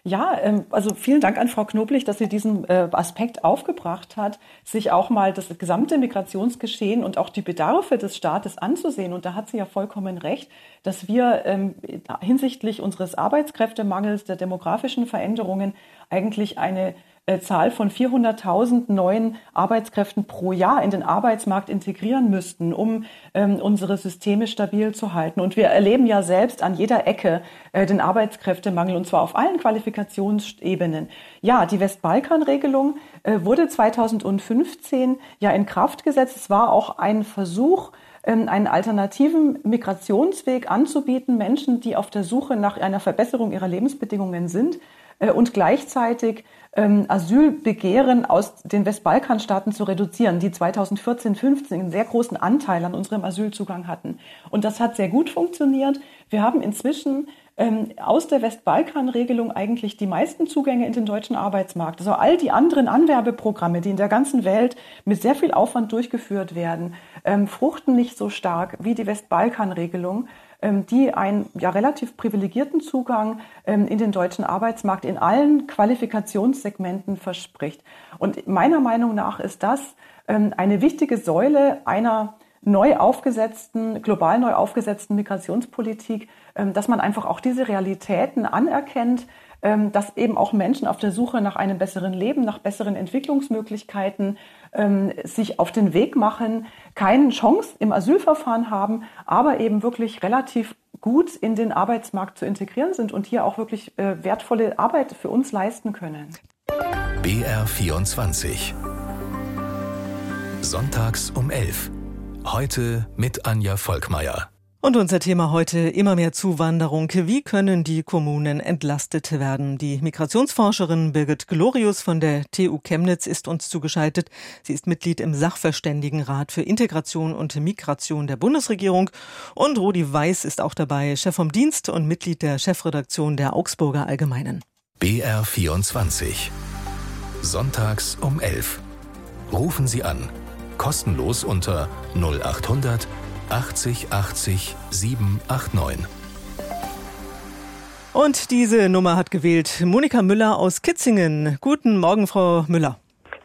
Ja, ähm, also vielen Dank an Frau Knoblich, dass sie diesen äh, Aspekt aufgebracht hat, sich auch mal das gesamte Migrationsgeschehen und auch die Bedarfe des Staates anzusehen. Und da hat sie ja vollkommen recht, dass wir ähm, hinsichtlich unseres Arbeitskräftemangels, der demografischen Veränderungen eigentlich eine Zahl von 400.000 neuen Arbeitskräften pro Jahr in den Arbeitsmarkt integrieren müssten, um ähm, unsere Systeme stabil zu halten. Und wir erleben ja selbst an jeder Ecke äh, den Arbeitskräftemangel und zwar auf allen Qualifikationsebenen. Ja, die Westbalkan-Regelung äh, wurde 2015 ja in Kraft gesetzt. Es war auch ein Versuch, ähm, einen alternativen Migrationsweg anzubieten, Menschen, die auf der Suche nach einer Verbesserung ihrer Lebensbedingungen sind äh, und gleichzeitig ähm, Asylbegehren aus den Westbalkanstaaten zu reduzieren, die 2014, 15 einen sehr großen Anteil an unserem Asylzugang hatten. Und das hat sehr gut funktioniert. Wir haben inzwischen ähm, aus der Westbalkan-Regelung eigentlich die meisten Zugänge in den deutschen Arbeitsmarkt. Also all die anderen Anwerbeprogramme, die in der ganzen Welt mit sehr viel Aufwand durchgeführt werden, ähm, fruchten nicht so stark wie die Westbalkan-Regelung. Ähm, die einen ja relativ privilegierten Zugang ähm, in den deutschen Arbeitsmarkt in allen Qualifikationssegmenten verspricht. Und meiner Meinung nach ist das ähm, eine wichtige Säule einer neu aufgesetzten, global neu aufgesetzten Migrationspolitik, dass man einfach auch diese Realitäten anerkennt, ähm, dass eben auch Menschen auf der Suche nach einem besseren Leben, nach besseren Entwicklungsmöglichkeiten ähm, sich auf den Weg machen, keine Chance im Asylverfahren haben, aber eben wirklich relativ gut in den Arbeitsmarkt zu integrieren sind und hier auch wirklich äh, wertvolle Arbeit für uns leisten können. BR 24 Sonntags um 11. Heute mit Anja Volkmeier. Und unser Thema heute immer mehr Zuwanderung. Wie können die Kommunen entlastet werden? Die Migrationsforscherin Birgit Glorius von der TU Chemnitz ist uns zugeschaltet. Sie ist Mitglied im Sachverständigenrat für Integration und Migration der Bundesregierung. Und Rudi Weiß ist auch dabei, Chef vom Dienst und Mitglied der Chefredaktion der Augsburger Allgemeinen. BR 24. Sonntags um 11. Rufen Sie an. Kostenlos unter 0800 80 80 789. Und diese Nummer hat gewählt Monika Müller aus Kitzingen. Guten Morgen, Frau Müller.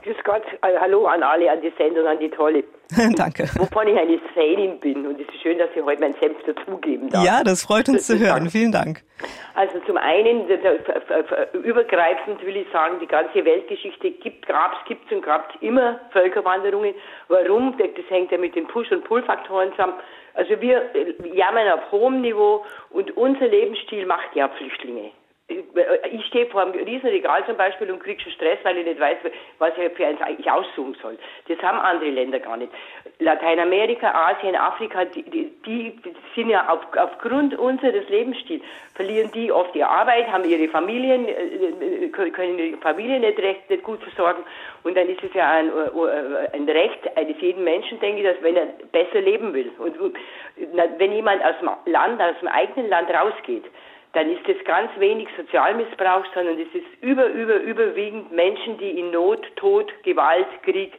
Grüß Gott, äh, hallo an alle, an die Sendung, an die Tolle. Danke. Wovon ich eine Fanin bin und es ist schön, dass ich heute meinen Senf dazugeben darf. Ja, das freut uns zu hören. Vielen Dank. Also zum einen, übergreifend will ich sagen, die ganze Weltgeschichte gibt, gab's, gibt's und gab's immer Völkerwanderungen. Warum? Das hängt ja mit den Push- und Pull-Faktoren zusammen. Also wir jammern auf hohem Niveau und unser Lebensstil macht ja Flüchtlinge. Ich stehe vor einem Riesenregal zum Beispiel und kriege schon Stress, weil ich nicht weiß, was ich für eins eigentlich aussuchen soll. Das haben andere Länder gar nicht. Lateinamerika, Asien, Afrika, die, die, die sind ja auf, aufgrund unseres Lebensstils, verlieren die oft ihre Arbeit, haben ihre Familien, äh, können ihre Familie nicht recht, nicht gut versorgen. Und dann ist es ja ein, äh, ein Recht eines jeden Menschen, denke ich, dass wenn er besser leben will und wenn jemand aus dem Land, aus dem eigenen Land rausgeht, dann ist es ganz wenig Sozialmissbrauch, sondern es ist über, über, überwiegend Menschen, die in Not, Tod, Gewalt, Krieg,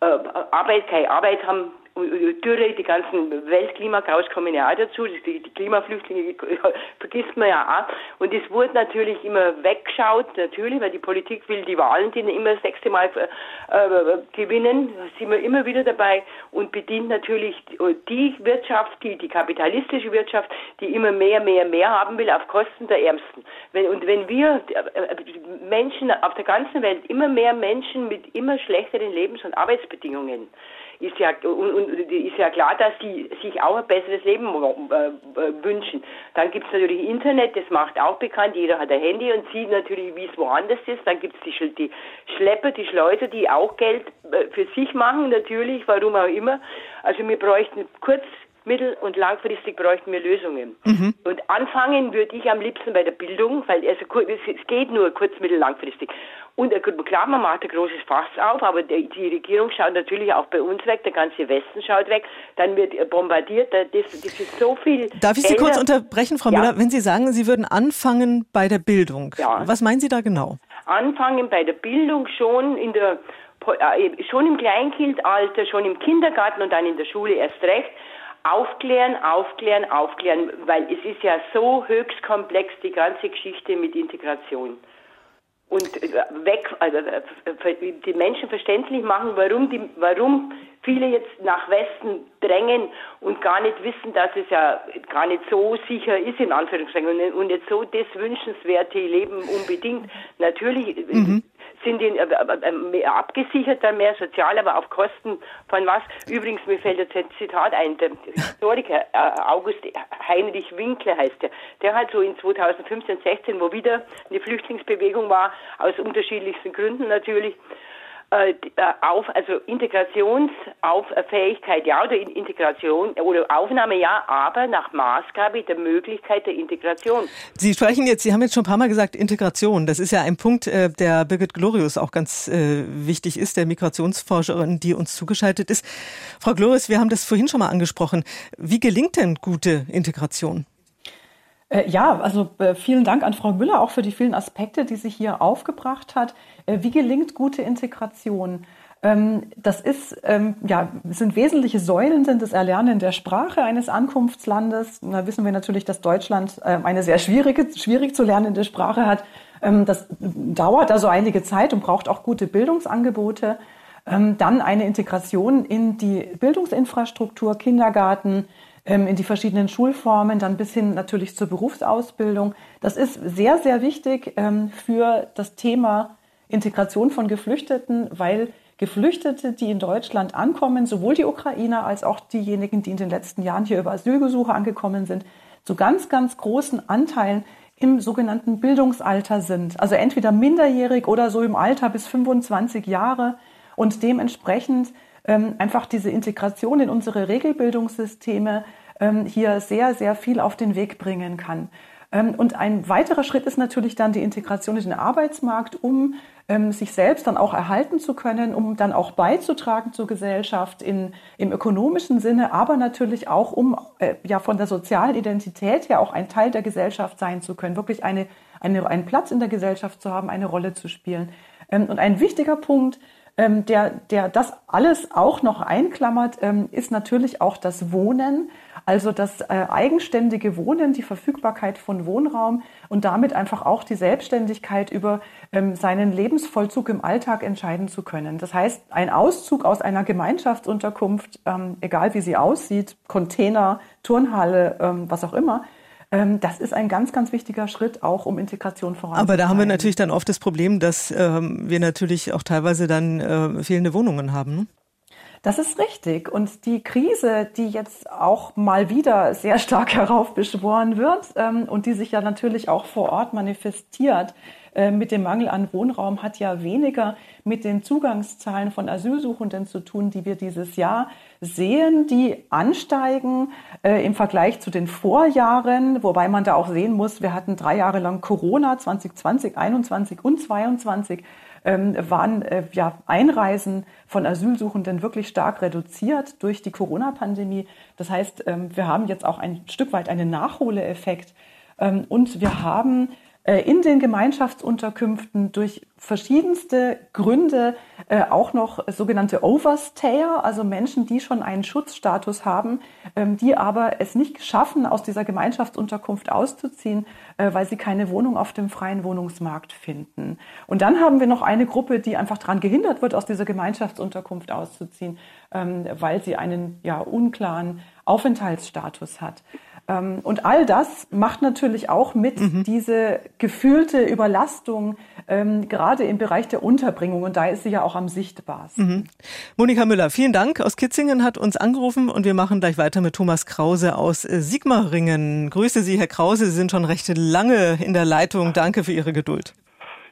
äh, Arbeit, keine Arbeit haben, Dürre, die ganzen Weltklimakaus kommen ja auch dazu, die, Klimaflüchtlinge vergisst man ja auch. Und es wurde natürlich immer weggeschaut, natürlich, weil die Politik will die Wahlen, die immer das sechste Mal äh, gewinnen, da sind wir immer wieder dabei und bedient natürlich die Wirtschaft, die, die kapitalistische Wirtschaft, die immer mehr, mehr, mehr haben will auf Kosten der Ärmsten. Wenn, und wenn wir äh, Menschen auf der ganzen Welt immer mehr Menschen mit immer schlechteren Lebens- und Arbeitsbedingungen ist ja, und, und ist ja klar, dass sie sich auch ein besseres Leben äh, äh, wünschen. Dann gibt es natürlich Internet, das macht auch bekannt, jeder hat ein Handy und sieht natürlich, wie es woanders ist. Dann gibt es die, die Schlepper, die Schleuser, die auch Geld äh, für sich machen, natürlich, warum auch immer. Also wir bräuchten kurz mittel- und langfristig bräuchten wir Lösungen. Mhm. Und anfangen würde ich am liebsten bei der Bildung, weil also, es geht nur kurz-, mittel-, langfristig. Und klar, man macht ein großes Fass auf, aber die, die, Regierung schaut natürlich auch bei uns weg, der ganze Westen schaut weg, dann wird bombardiert, das, das ist so viel. Darf ich Sie kurz unterbrechen, Frau ja. Müller, wenn Sie sagen, Sie würden anfangen bei der Bildung? Ja. Was meinen Sie da genau? Anfangen bei der Bildung schon in der äh, schon im Kleinkindalter, schon im Kindergarten und dann in der Schule erst recht. Aufklären, aufklären, aufklären, weil es ist ja so höchst komplex, die ganze Geschichte mit Integration und äh, weg, also äh, die Menschen verständlich machen, warum die, warum viele jetzt nach Westen drängen und gar nicht wissen, dass es ja gar nicht so sicher ist in Anführungszeichen und nicht so das wünschenswerte Leben unbedingt. Natürlich äh, mhm sind die mehr abgesichert, dann mehr sozial, aber auf Kosten von was? Übrigens, mir fällt jetzt ein Zitat ein, der Historiker August Heinrich Winkler heißt der, der hat so in 2015, 16, wo wieder eine Flüchtlingsbewegung war, aus unterschiedlichsten Gründen natürlich, äh, äh, auf, also Integrationsfähigkeit ja oder Integration oder Aufnahme ja, aber nach Maßgabe der Möglichkeit der Integration. Sie sprechen jetzt, Sie haben jetzt schon ein paar Mal gesagt Integration. Das ist ja ein Punkt, äh, der Birgit Glorius auch ganz wichtig ist, der Migrationsforscherin, die uns zugeschaltet ist. Frau Glorius, wir haben das vorhin schon mal angesprochen. Wie gelingt denn gute Integration? Äh, ja, also äh, vielen Dank an Frau Müller auch für die vielen Aspekte, die sie hier aufgebracht hat. Äh, wie gelingt gute Integration? Ähm, das ist, ähm, ja, sind wesentliche Säulen sind das Erlernen der Sprache eines Ankunftslandes. Da wissen wir natürlich, dass Deutschland eine sehr schwierige, schwierig zu lernende Sprache hat. Ähm, das dauert also einige Zeit und braucht auch gute Bildungsangebote. Dann eine Integration in die Bildungsinfrastruktur, Kindergarten, ähm, in die verschiedenen Schulformen, dann bis hin natürlich zur Berufsausbildung. Das ist sehr, sehr wichtig ähm, für das Thema Integration von Geflüchteten, weil Geflüchtete, die in Deutschland ankommen, sowohl die Ukrainer als auch diejenigen, die in den letzten Jahren hier über Asylgesuche angekommen sind, zu ganz, ganz großen Anteilen im sogenannten Bildungsalter sind. Also entweder minderjährig oder so im Alter bis 25 Jahre und dementsprechend ähm, einfach diese Integration in unsere Regelbildungssysteme ähm, hier sehr, sehr viel auf den Weg bringen kann. Ähm, und ein weiterer Schritt ist natürlich dann die Integration in den Arbeitsmarkt, um ähm, sich selbst dann auch erhalten zu können, um dann auch beizutragen zur Gesellschaft in, im ökonomischen Sinne, aber natürlich auch, um äh, ja von der sozialen Identität her auch ein Teil der Gesellschaft sein zu können, wirklich eine, eine, einen Platz in der Gesellschaft zu haben, eine Rolle zu spielen. Ähm, und ein wichtiger Punkt, ähm, der, der das alles auch noch einklammert, ähm, ist natürlich auch das Wohnen, also das äh, eigenständige Wohnen, die Verfügbarkeit von Wohnraum und damit einfach auch die Selbstständigkeit über ähm, seinen Lebensvollzug im Alltag entscheiden zu können. Das heißt, ein Auszug aus einer Gemeinschaftsunterkunft, ähm, egal wie sie aussieht, Container, Turnhalle, ähm, was auch immer, das ist ein ganz, ganz wichtiger Schritt auch, um Integration voranzubringen. Aber da haben wir natürlich dann oft das Problem, dass ähm, wir natürlich auch teilweise dann äh, fehlende Wohnungen haben. Das ist richtig. Und die Krise, die jetzt auch mal wieder sehr stark heraufbeschworen wird ähm, und die sich ja natürlich auch vor Ort manifestiert, äh, mit dem Mangel an Wohnraum hat ja weniger mit den Zugangszahlen von Asylsuchenden zu tun, die wir dieses Jahr sehen, die ansteigen äh, im Vergleich zu den Vorjahren, wobei man da auch sehen muss, wir hatten drei Jahre lang Corona 2020, 2021 und 2022 ähm, waren äh, ja, Einreisen von Asylsuchenden wirklich stark reduziert durch die Corona-Pandemie. Das heißt, ähm, wir haben jetzt auch ein Stück weit einen Nachholeffekt. Ähm, und wir haben in den Gemeinschaftsunterkünften durch verschiedenste Gründe äh, auch noch sogenannte Overstayer, also Menschen, die schon einen Schutzstatus haben, ähm, die aber es nicht schaffen, aus dieser Gemeinschaftsunterkunft auszuziehen, äh, weil sie keine Wohnung auf dem freien Wohnungsmarkt finden. Und dann haben wir noch eine Gruppe, die einfach daran gehindert wird, aus dieser Gemeinschaftsunterkunft auszuziehen, ähm, weil sie einen ja unklaren Aufenthaltsstatus hat. Ähm, und all das macht natürlich auch mit mhm. diese gefühlte Überlastung, ähm, gerade im Bereich der Unterbringung. Und da ist sie ja auch am sichtbarsten. Mhm. Monika Müller, vielen Dank aus Kitzingen, hat uns angerufen und wir machen gleich weiter mit Thomas Krause aus äh, Sigmaringen. Grüße Sie, Herr Krause. Sie sind schon recht lange in der Leitung. Danke für Ihre Geduld.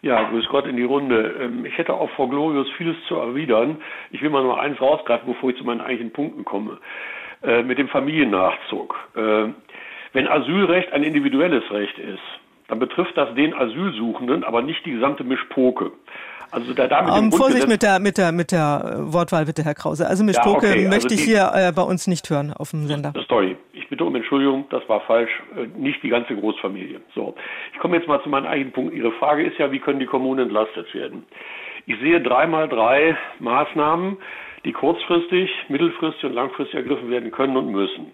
Ja, grüß Gott in die Runde. Ähm, ich hätte auch Frau Glorius vieles zu erwidern. Ich will mal nur eins rausgreifen, bevor ich zu meinen eigentlichen Punkten komme. Äh, mit dem Familiennachzug. Äh, wenn Asylrecht ein individuelles Recht ist, dann betrifft das den Asylsuchenden, aber nicht die gesamte Mischpoke. Also da, da mit um, Vorsicht mit der, mit, der, mit der Wortwahl bitte, Herr Krause. Also Mischpoke ja, okay. möchte also ich hier äh, bei uns nicht hören auf dem Sender. Sorry, ich bitte um Entschuldigung, das war falsch. Äh, nicht die ganze Großfamilie. So, ich komme jetzt mal zu meinem eigenen Punkt. Ihre Frage ist ja, wie können die Kommunen entlastet werden? Ich sehe dreimal drei Maßnahmen, die kurzfristig, mittelfristig und langfristig ergriffen werden können und müssen.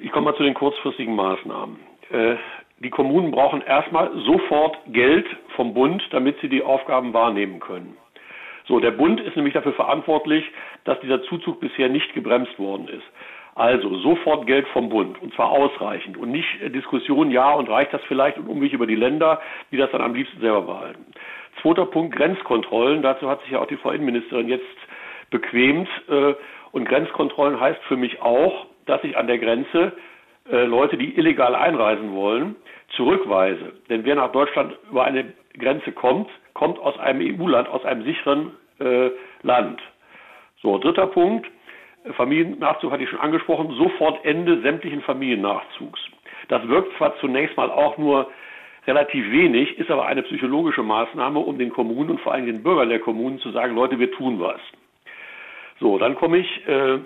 Ich komme mal zu den kurzfristigen Maßnahmen. Äh, die Kommunen brauchen erstmal sofort Geld vom Bund, damit sie die Aufgaben wahrnehmen können. So, der Bund ist nämlich dafür verantwortlich, dass dieser Zuzug bisher nicht gebremst worden ist. Also sofort Geld vom Bund und zwar ausreichend und nicht Diskussion, ja und reicht das vielleicht und Umweg über die Länder, die das dann am liebsten selber behalten. Zweiter Punkt, Grenzkontrollen. Dazu hat sich ja auch die Frau Innenministerin jetzt bequemt. Äh, und Grenzkontrollen heißt für mich auch, dass ich an der Grenze äh, Leute, die illegal einreisen wollen, zurückweise. Denn wer nach Deutschland über eine Grenze kommt, kommt aus einem EU-Land, aus einem sicheren äh, Land. So, dritter Punkt. Familiennachzug hatte ich schon angesprochen. Sofort Ende sämtlichen Familiennachzugs. Das wirkt zwar zunächst mal auch nur relativ wenig, ist aber eine psychologische Maßnahme, um den Kommunen und vor allem den Bürgern der Kommunen zu sagen, Leute, wir tun was. So, dann komme ich äh,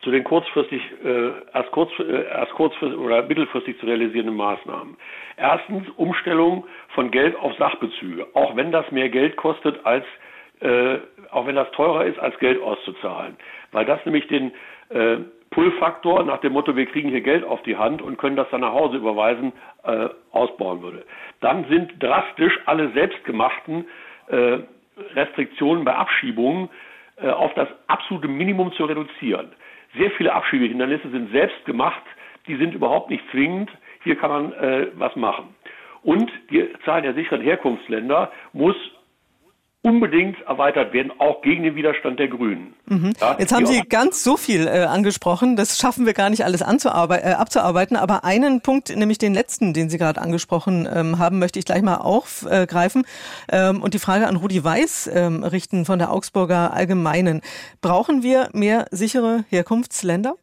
zu den kurzfristig, äh, erst, kurz, äh, erst kurzfristig oder mittelfristig zu realisierenden Maßnahmen. Erstens Umstellung von Geld auf Sachbezüge, auch wenn das mehr Geld kostet als äh, auch wenn das teurer ist, als Geld auszuzahlen. Weil das nämlich den äh, Pull-Faktor nach dem Motto, wir kriegen hier Geld auf die Hand und können das dann nach Hause überweisen, äh, ausbauen würde. Dann sind drastisch alle selbstgemachten äh, Restriktionen bei Abschiebungen auf das absolute Minimum zu reduzieren. Sehr viele Abschiebehindernisse sind selbst gemacht, die sind überhaupt nicht zwingend. Hier kann man äh, was machen. Und die Zahl der sicheren Herkunftsländer muss unbedingt erweitert werden, auch gegen den Widerstand der Grünen. Mhm. Ja, Jetzt haben Sie ganz so viel äh, angesprochen, das schaffen wir gar nicht alles äh, abzuarbeiten, aber einen Punkt, nämlich den letzten, den Sie gerade angesprochen ähm, haben, möchte ich gleich mal aufgreifen ähm, und die Frage an Rudi Weiß ähm, richten von der Augsburger Allgemeinen. Brauchen wir mehr sichere Herkunftsländer?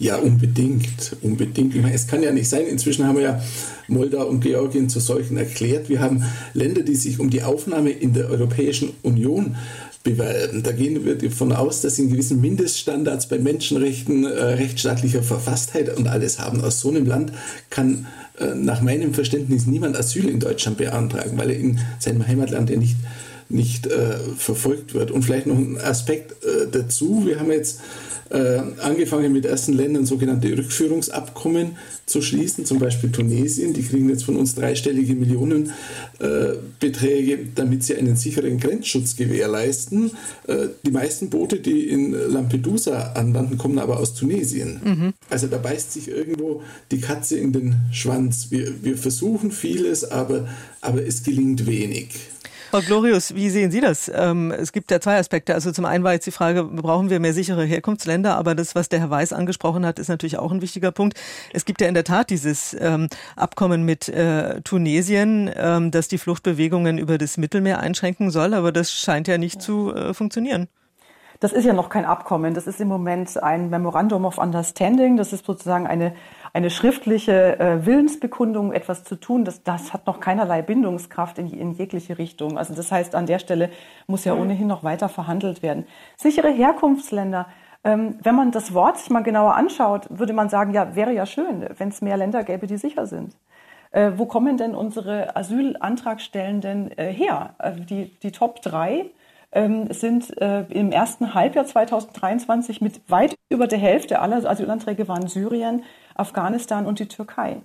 Ja, unbedingt, unbedingt. Ich meine, es kann ja nicht sein. Inzwischen haben wir ja Moldau und Georgien zu solchen erklärt. Wir haben Länder, die sich um die Aufnahme in der Europäischen Union bewerben. Da gehen wir davon aus, dass sie einen gewissen Mindeststandards bei Menschenrechten, äh, rechtsstaatlicher Verfasstheit und alles haben. Aus so einem Land kann äh, nach meinem Verständnis niemand Asyl in Deutschland beantragen, weil er in seinem Heimatland ja nicht nicht äh, verfolgt wird. Und vielleicht noch ein Aspekt äh, dazu. Wir haben jetzt äh, angefangen mit ersten Ländern sogenannte Rückführungsabkommen zu schließen, zum Beispiel Tunesien. Die kriegen jetzt von uns dreistellige Millionenbeträge, äh, damit sie einen sicheren Grenzschutz gewährleisten. Äh, die meisten Boote, die in Lampedusa anlanden, kommen aber aus Tunesien. Mhm. Also da beißt sich irgendwo die Katze in den Schwanz. Wir, wir versuchen vieles, aber, aber es gelingt wenig. Frau Glorius, wie sehen Sie das? Ähm, es gibt ja zwei Aspekte. Also zum einen war jetzt die Frage, brauchen wir mehr sichere Herkunftsländer? Aber das, was der Herr Weiß angesprochen hat, ist natürlich auch ein wichtiger Punkt. Es gibt ja in der Tat dieses ähm, Abkommen mit äh, Tunesien, ähm, das die Fluchtbewegungen über das Mittelmeer einschränken soll. Aber das scheint ja nicht zu äh, funktionieren. Das ist ja noch kein Abkommen. Das ist im Moment ein Memorandum of Understanding. Das ist sozusagen eine, eine schriftliche äh, Willensbekundung, etwas zu tun. Das, das hat noch keinerlei Bindungskraft in, in jegliche Richtung. Also das heißt, an der Stelle muss ja ohnehin noch weiter verhandelt werden. Sichere Herkunftsländer. Ähm, wenn man das Wort sich mal genauer anschaut, würde man sagen, ja, wäre ja schön, wenn es mehr Länder gäbe, die sicher sind. Äh, wo kommen denn unsere Asylantragstellenden äh, her? Äh, die, die Top drei ähm, sind äh, im ersten Halbjahr 2023 mit weit über der Hälfte aller Asylanträge waren Syrien, Afghanistan und die Türkei.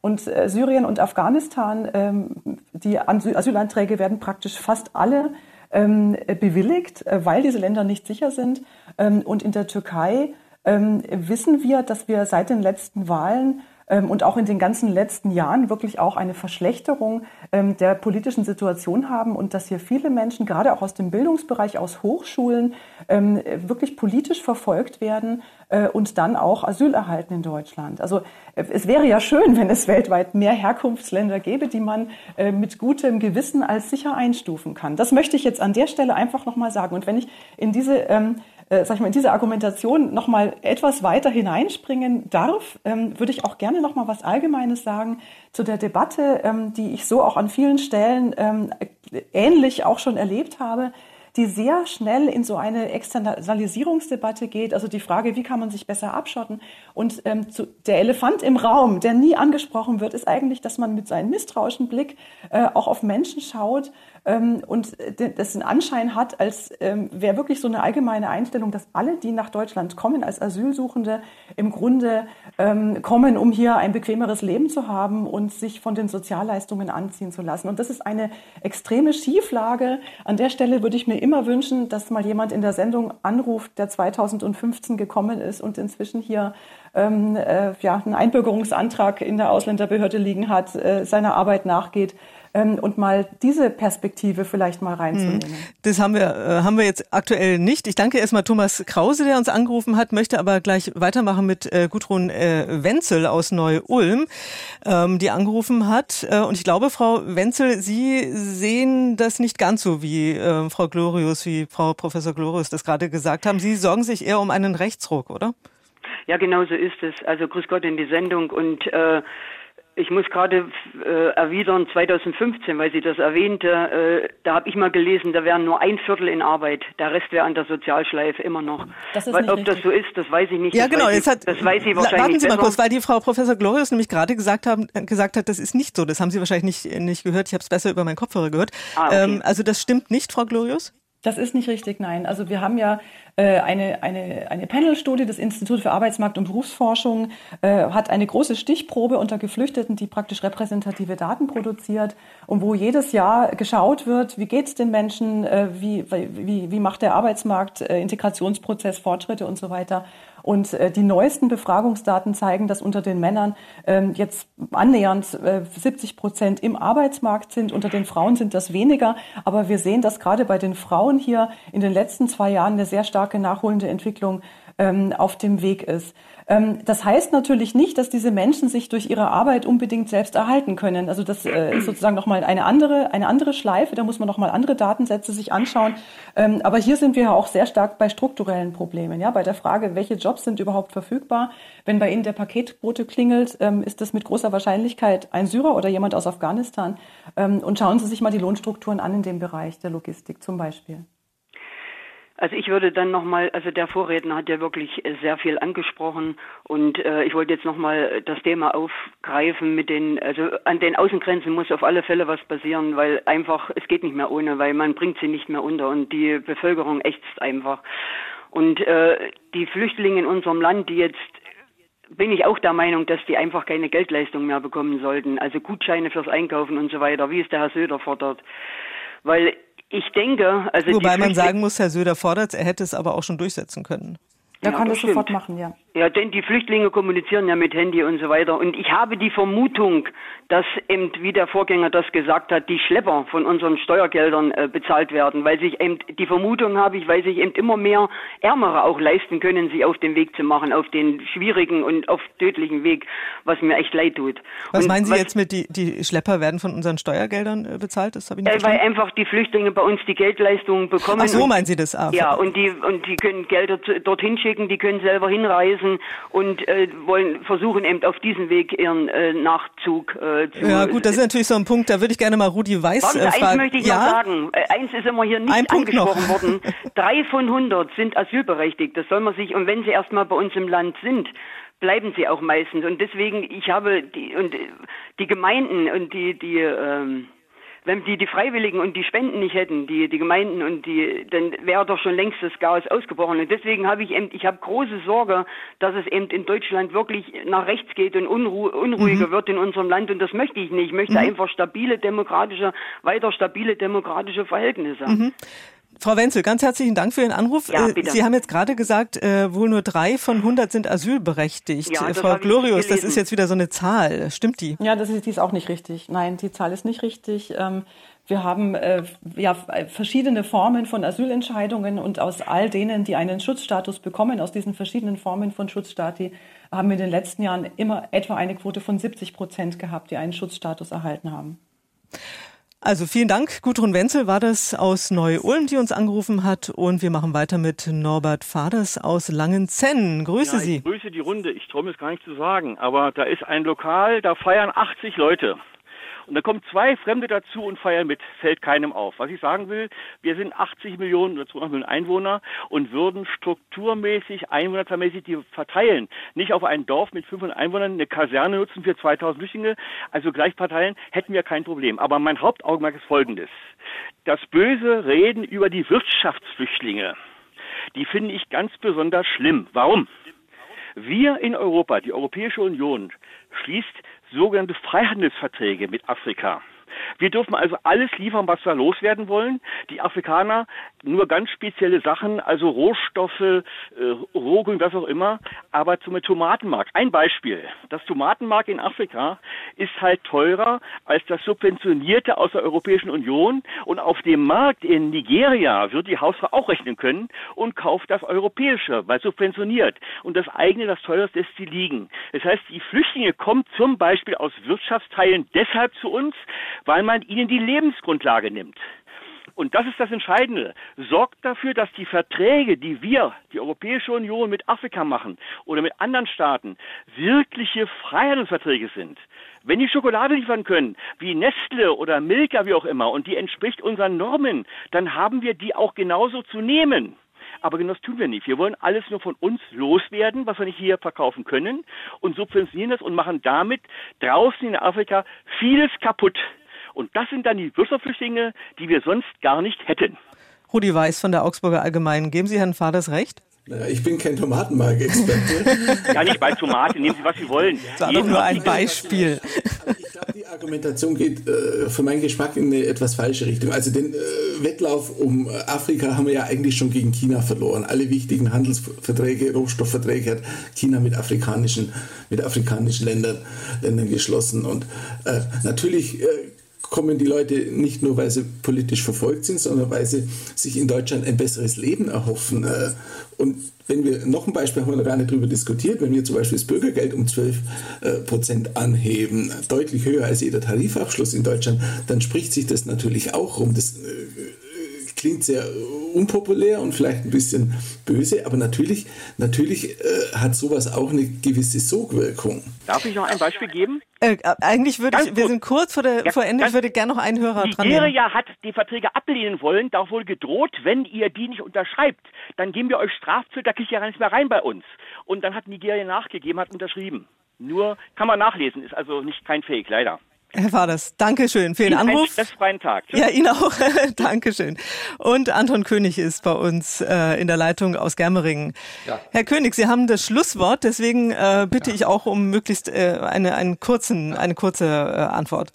Und äh, Syrien und Afghanistan, ähm, die Asylanträge werden praktisch fast alle ähm, bewilligt, äh, weil diese Länder nicht sicher sind. Ähm, und in der Türkei ähm, wissen wir, dass wir seit den letzten Wahlen und auch in den ganzen letzten Jahren wirklich auch eine Verschlechterung ähm, der politischen Situation haben und dass hier viele Menschen, gerade auch aus dem Bildungsbereich, aus Hochschulen, ähm, wirklich politisch verfolgt werden äh, und dann auch Asyl erhalten in Deutschland. Also äh, es wäre ja schön, wenn es weltweit mehr Herkunftsländer gäbe, die man äh, mit gutem Gewissen als sicher einstufen kann. Das möchte ich jetzt an der Stelle einfach nochmal sagen. Und wenn ich in diese ähm, äh, sag ich mal, in diese Argumentation noch mal etwas weiter hineinspringen darf, ähm, würde ich auch gerne noch mal was Allgemeines sagen zu der Debatte, ähm, die ich so auch an vielen Stellen ähm, ähnlich auch schon erlebt habe die sehr schnell in so eine Externalisierungsdebatte geht. Also die Frage, wie kann man sich besser abschotten? Und ähm, zu, der Elefant im Raum, der nie angesprochen wird, ist eigentlich, dass man mit seinem misstrauischen Blick äh, auch auf Menschen schaut ähm, und das einen Anschein hat, als ähm, wäre wirklich so eine allgemeine Einstellung, dass alle, die nach Deutschland kommen als Asylsuchende, im Grunde ähm, kommen, um hier ein bequemeres Leben zu haben und sich von den Sozialleistungen anziehen zu lassen. Und das ist eine extreme Schieflage. An der Stelle würde ich mir immer wünschen, dass mal jemand in der Sendung anruft, der 2015 gekommen ist und inzwischen hier ähm, äh, ja, einen Einbürgerungsantrag in der Ausländerbehörde liegen hat, äh, seiner Arbeit nachgeht ähm, und mal diese Perspektive vielleicht mal reinzunehmen. Hm. Das haben wir, äh, haben wir jetzt aktuell nicht. Ich danke erstmal Thomas Krause, der uns angerufen hat, möchte aber gleich weitermachen mit äh, Gudrun äh, Wenzel aus Neu-Ulm, ähm, die angerufen hat. Äh, und ich glaube, Frau Wenzel, Sie sehen das nicht ganz so wie äh, Frau Glorius, wie Frau Professor Glorius das gerade gesagt haben. Sie sorgen sich eher um einen Rechtsruck, oder? Ja, genau so ist es. Also grüß Gott in die Sendung und äh, ich muss gerade äh, erwidern, 2015, weil Sie das erwähnte, äh, da habe ich mal gelesen, da wären nur ein Viertel in Arbeit, der Rest wäre an der Sozialschleife immer noch. Das ist weil, ob richtig. das so ist, das weiß ich nicht. Ja, das genau. Weiß ich, hat, das weiß Sie wahrscheinlich Warten Sie mal kurz, weil die Frau Professor Glorius nämlich gerade gesagt, haben, gesagt hat, das ist nicht so. Das haben Sie wahrscheinlich nicht, nicht gehört. Ich habe es besser über meinen Kopfhörer gehört. Ah, okay. ähm, also das stimmt nicht, Frau Glorius? Das ist nicht richtig, nein. Also wir haben ja äh, eine, eine, eine Panel-Studie des Institut für Arbeitsmarkt und Berufsforschung, äh, hat eine große Stichprobe unter Geflüchteten, die praktisch repräsentative Daten produziert und wo jedes Jahr geschaut wird, wie geht es den Menschen, äh, wie, wie, wie macht der Arbeitsmarkt, äh, Integrationsprozess, Fortschritte und so weiter. Und äh, die neuesten Befragungsdaten zeigen, dass unter den Männern ähm, jetzt annähernd äh, 70 Prozent im Arbeitsmarkt sind. Unter den Frauen sind das weniger. Aber wir sehen, dass gerade bei den Frauen hier in den letzten zwei Jahren eine sehr starke nachholende Entwicklung ähm, auf dem Weg ist. Ähm, das heißt natürlich nicht, dass diese Menschen sich durch ihre Arbeit unbedingt selbst erhalten können. Also das äh, ist sozusagen nochmal eine andere, eine andere Schleife. Da muss man nochmal andere Datensätze sich anschauen. Ähm, aber hier sind wir ja auch sehr stark bei strukturellen Problemen. Ja, bei der Frage, welche Jobs sind überhaupt verfügbar? Wenn bei Ihnen der Paketbote klingelt, ähm, ist das mit großer Wahrscheinlichkeit ein Syrer oder jemand aus Afghanistan. Und schauen Sie sich mal die Lohnstrukturen an in dem Bereich der Logistik zum Beispiel. Also ich würde dann nochmal, also der Vorredner hat ja wirklich äh, sehr viel angesprochen und äh, ich wollte jetzt nochmal das Thema aufgreifen mit den, also an den Außengrenzen muss auf alle Fälle was passieren, weil einfach, es geht nicht mehr ohne, weil man bringt sie nicht mehr unter und die Bevölkerung ächzt einfach. Und äh, die Flüchtlinge in unserem Land, die jetzt bin ich auch der Meinung, dass die einfach keine Geldleistung mehr bekommen sollten, also Gutscheine fürs Einkaufen und so weiter, wie es der Herr Söder fordert. Weil ich denke, also wobei man sagen muss, Herr Söder fordert, er hätte es aber auch schon durchsetzen können. Er ja, kann das sofort machen, ja. Ja, denn die Flüchtlinge kommunizieren ja mit Handy und so weiter. Und ich habe die Vermutung, dass eben, wie der Vorgänger das gesagt hat, die Schlepper von unseren Steuergeldern äh, bezahlt werden, weil sich eben, die Vermutung habe ich, weil sich eben immer mehr Ärmere auch leisten können, sich auf den Weg zu machen, auf den schwierigen und oft tödlichen Weg, was mir echt leid tut. Was und meinen Sie was, jetzt mit, die, die Schlepper werden von unseren Steuergeldern äh, bezahlt? Das habe ich nicht äh, weil einfach die Flüchtlinge bei uns die Geldleistungen bekommen. Ach so, und- meinen Sie das? Ah, Ja, und die, und die können Gelder dorthin schicken, die können selber hinreisen und äh, wollen versuchen eben auf diesem Weg ihren äh, Nachzug äh, zu. Ja, gut, das ist natürlich so ein Punkt, da würde ich gerne mal Rudi Weiß Warten Sie, äh, eins fragen. möchte ich ja? noch sagen. Äh, Eins ist immer hier nicht Ein angesprochen worden. Drei von 100 sind asylberechtigt. Das soll man sich, und wenn sie erstmal bei uns im Land sind, bleiben sie auch meistens. Und deswegen, ich habe die, und äh, die Gemeinden und die, die, ähm, wenn die die Freiwilligen und die Spenden nicht hätten, die die Gemeinden und die, dann wäre doch schon längst das Chaos ausgebrochen. Und deswegen habe ich eben, ich habe große Sorge, dass es eben in Deutschland wirklich nach rechts geht und unru unruhiger Mhm. wird in unserem Land. Und das möchte ich nicht. Ich möchte Mhm. einfach stabile demokratische, weiter stabile demokratische Verhältnisse. Mhm. Frau Wenzel, ganz herzlichen Dank für Ihren Anruf. Ja, Äh. Sie haben jetzt gerade gesagt, äh, wohl nur drei von 100 sind asylberechtigt. Ja, Äh, Frau Glorius, das ist jetzt wieder so eine Zahl. Stimmt die? Ja, das ist, die ist auch nicht richtig. Nein, die Zahl ist nicht richtig. Ähm, wir haben äh, ja verschiedene Formen von Asylentscheidungen und aus all denen, die einen Schutzstatus bekommen, aus diesen verschiedenen Formen von Schutzstati, haben wir in den letzten Jahren immer etwa eine Quote von 70 Prozent gehabt, die einen Schutzstatus erhalten haben. Also vielen Dank. Gudrun Wenzel war das aus Neu-Ulm, die uns angerufen hat. Und wir machen weiter mit Norbert Faders aus Langenzenn. Grüße ja, Sie. Ich grüße die Runde. Ich traue mir es gar nicht zu sagen, aber da ist ein Lokal, da feiern 80 Leute. Und da kommen zwei Fremde dazu und feiern mit, fällt keinem auf. Was ich sagen will, wir sind 80 Millionen oder 200 Millionen Einwohner und würden strukturmäßig, einwohnerzahlmäßig die verteilen. Nicht auf ein Dorf mit 500 Einwohnern eine Kaserne nutzen für 2000 Flüchtlinge, also gleich verteilen, hätten wir kein Problem. Aber mein Hauptaugenmerk ist folgendes. Das böse Reden über die Wirtschaftsflüchtlinge, die finde ich ganz besonders schlimm. Warum? Wir in Europa, die Europäische Union, schließt sogenannte Freihandelsverträge mit Afrika. Wir dürfen also alles liefern, was wir loswerden wollen. Die Afrikaner nur ganz spezielle Sachen, also Rohstoffe, äh, Rohgrün, was auch immer, aber zum Tomatenmark. Ein Beispiel. Das Tomatenmark in Afrika ist halt teurer als das subventionierte aus der Europäischen Union und auf dem Markt in Nigeria wird die Hausfrau auch rechnen können und kauft das europäische, weil subventioniert. Und das eigene, das teuerste, lässt sie liegen. Das heißt, die Flüchtlinge kommen zum Beispiel aus Wirtschaftsteilen deshalb zu uns, weil man ihnen die Lebensgrundlage nimmt. Und das ist das Entscheidende. Sorgt dafür, dass die Verträge, die wir, die Europäische Union mit Afrika machen oder mit anderen Staaten, wirkliche Freihandelsverträge sind. Wenn die Schokolade liefern können, wie Nestle oder Milka, wie auch immer, und die entspricht unseren Normen, dann haben wir die auch genauso zu nehmen. Aber genau das tun wir nicht. Wir wollen alles nur von uns loswerden, was wir nicht hier verkaufen können, und subventionieren das und machen damit draußen in Afrika vieles kaputt. Und das sind dann die Wirtschaftsflüchtlinge, die wir sonst gar nicht hätten. Rudi Weiß von der Augsburger Allgemeinen. Geben Sie Herrn Faders recht? Naja, ich bin kein Tomatenmark-Experte. Ja, nicht bei Tomaten, nehmen Sie, was Sie wollen. Das war doch nur ein Beispiel. Die Argumentation geht äh, für meinen Geschmack in eine etwas falsche Richtung. Also den äh, Wettlauf um äh, Afrika haben wir ja eigentlich schon gegen China verloren. Alle wichtigen Handelsverträge, Rohstoffverträge hat China mit afrikanischen, mit afrikanischen Ländern, Ländern geschlossen. Und äh, natürlich äh, kommen die Leute nicht nur, weil sie politisch verfolgt sind, sondern weil sie sich in Deutschland ein besseres Leben erhoffen. Äh, Und wenn wir, noch ein Beispiel haben wir noch gar nicht darüber diskutiert, wenn wir zum Beispiel das Bürgergeld um 12 äh, Prozent anheben, deutlich höher als jeder Tarifabschluss in Deutschland, dann spricht sich das natürlich auch rum. Das äh, klingt sehr unpopulär und vielleicht ein bisschen böse, aber natürlich, natürlich hat sowas auch eine gewisse Sogwirkung. Darf ich noch ein Beispiel geben? Äh, eigentlich würde Ganz ich, wir sind kurz vor, der, Ja, vor Ende, ich würde gerne noch einen Hörer dran nehmen. Nigeria hat die Verträge ablehnen wollen, da wohl gedroht, wenn ihr die nicht unterschreibt, dann geben wir euch Strafzölle, da kriegt ihr ja gar nicht mehr rein bei uns. Und dann hat Nigeria nachgegeben, hat unterschrieben. Nur kann man nachlesen, ist also nicht kein Fake, leider. Herr Faders, Dankeschön für den Ihnen Einen Anruf. stressfreien Tag. Ja, Ihnen auch. Dankeschön. Und Anton König ist bei uns äh, in der Leitung aus Germeringen. Ja. Herr König, Sie haben das Schlusswort, deswegen äh, bitte ich auch um möglichst äh, eine, einen kurzen, eine kurze äh, Antwort.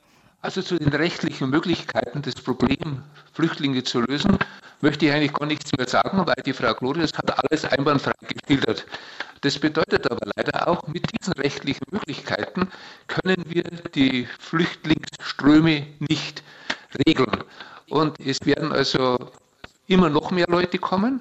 Also zu den rechtlichen Möglichkeiten, das Problem Flüchtlinge zu lösen, möchte ich eigentlich gar nichts mehr sagen, weil die Frau Glorius hat alles einwandfrei geschildert. Das bedeutet aber leider auch, mit diesen rechtlichen Möglichkeiten können wir die Flüchtlingsströme nicht regeln. Und es werden also immer noch mehr Leute kommen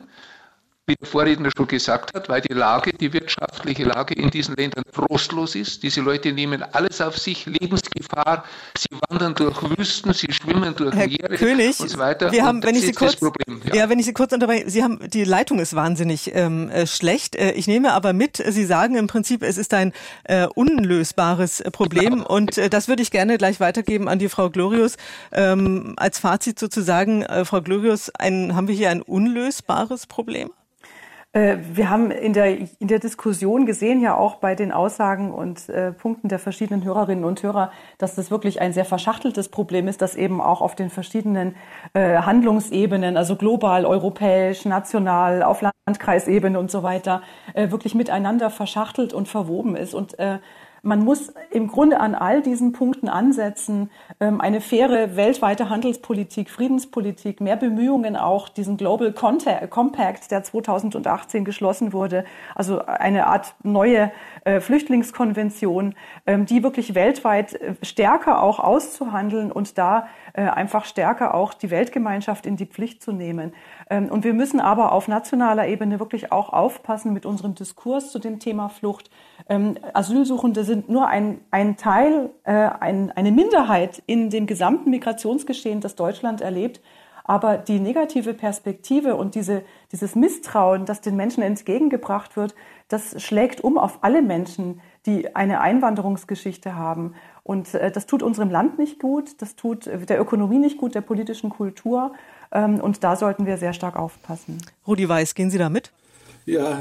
wie der Vorredner schon gesagt hat, weil die Lage, die wirtschaftliche Lage in diesen Ländern trostlos ist. Diese Leute nehmen alles auf sich, Lebensgefahr, sie wandern durch Wüsten, sie schwimmen durch Herr Meere König, und so weiter. Wir haben, wenn ich Sie kurz, Problem. Ja. ja. wenn ich Sie kurz unterbreche, Sie haben, die Leitung ist wahnsinnig ähm, äh, schlecht. Äh, ich nehme aber mit, Sie sagen im Prinzip, es ist ein äh, unlösbares Problem genau. und äh, das würde ich gerne gleich weitergeben an die Frau Glorius. Ähm, als Fazit sozusagen, äh, Frau Glorius, ein, haben wir hier ein unlösbares Problem? Äh, wir haben in der, in der Diskussion gesehen, ja auch bei den Aussagen und äh, Punkten der verschiedenen Hörerinnen und Hörer, dass das wirklich ein sehr verschachteltes Problem ist, das eben auch auf den verschiedenen äh, Handlungsebenen, also global, europäisch, national, auf Landkreisebene und so weiter, äh, wirklich miteinander verschachtelt und verwoben ist. Und äh, man muss im Grunde an all diesen Punkten ansetzen, ähm, eine faire weltweite Handelspolitik, Friedenspolitik, mehr Bemühungen auch, diesen Global Compact, der 2018 geschlossen wurde, also eine Art neue äh, Flüchtlingskonvention, ähm, die wirklich weltweit äh, stärker auch auszuhandeln und da äh, einfach stärker auch die Weltgemeinschaft in die Pflicht zu nehmen. Ähm, und wir müssen aber auf nationaler Ebene wirklich auch aufpassen mit unserem Diskurs zu dem Thema Flucht. Asylsuchende sind nur ein, ein Teil, äh, ein, eine Minderheit in dem gesamten Migrationsgeschehen, das Deutschland erlebt. Aber die negative Perspektive und diese, dieses Misstrauen, das den Menschen entgegengebracht wird, das schlägt um auf alle Menschen, die eine Einwanderungsgeschichte haben. Und äh, das tut unserem Land nicht gut, das tut der Ökonomie nicht gut, der politischen Kultur. Ähm, und da sollten wir sehr stark aufpassen. Rudi Weiß, gehen Sie da mit? Ja,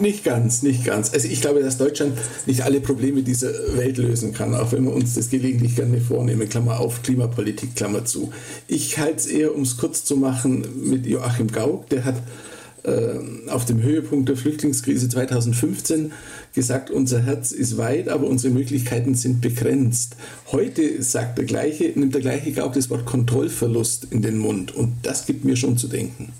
nicht ganz, nicht ganz. Also ich glaube, dass Deutschland nicht alle Probleme dieser Welt lösen kann, auch wenn wir uns das gelegentlich gerne vornehmen, Klammer auf, Klimapolitik, Klammer zu. Ich halte es eher, um es kurz zu machen, mit Joachim Gauck, der hat äh, auf dem Höhepunkt der Flüchtlingskrise 2015 gesagt, unser Herz ist weit, aber unsere Möglichkeiten sind begrenzt. Heute sagt der gleiche, nimmt der gleiche auch das Wort Kontrollverlust in den Mund und das gibt mir schon zu denken.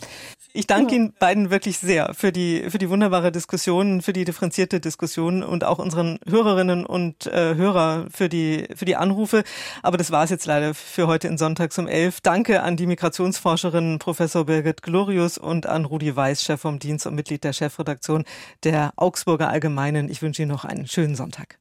Ich danke Ihnen beiden wirklich sehr für die, für die wunderbare Diskussion, für die differenzierte Diskussion und auch unseren Hörerinnen und äh, Hörer für die, für die Anrufe. Aber das war es jetzt leider für heute in Sonntags um elf. Danke an die Migrationsforscherin Professor Birgit Glorius und an Rudi Weiß, Chef vom Dienst und Mitglied der Chefredaktion der Augsburger Allgemeinen. Ich wünsche Ihnen noch einen schönen Sonntag.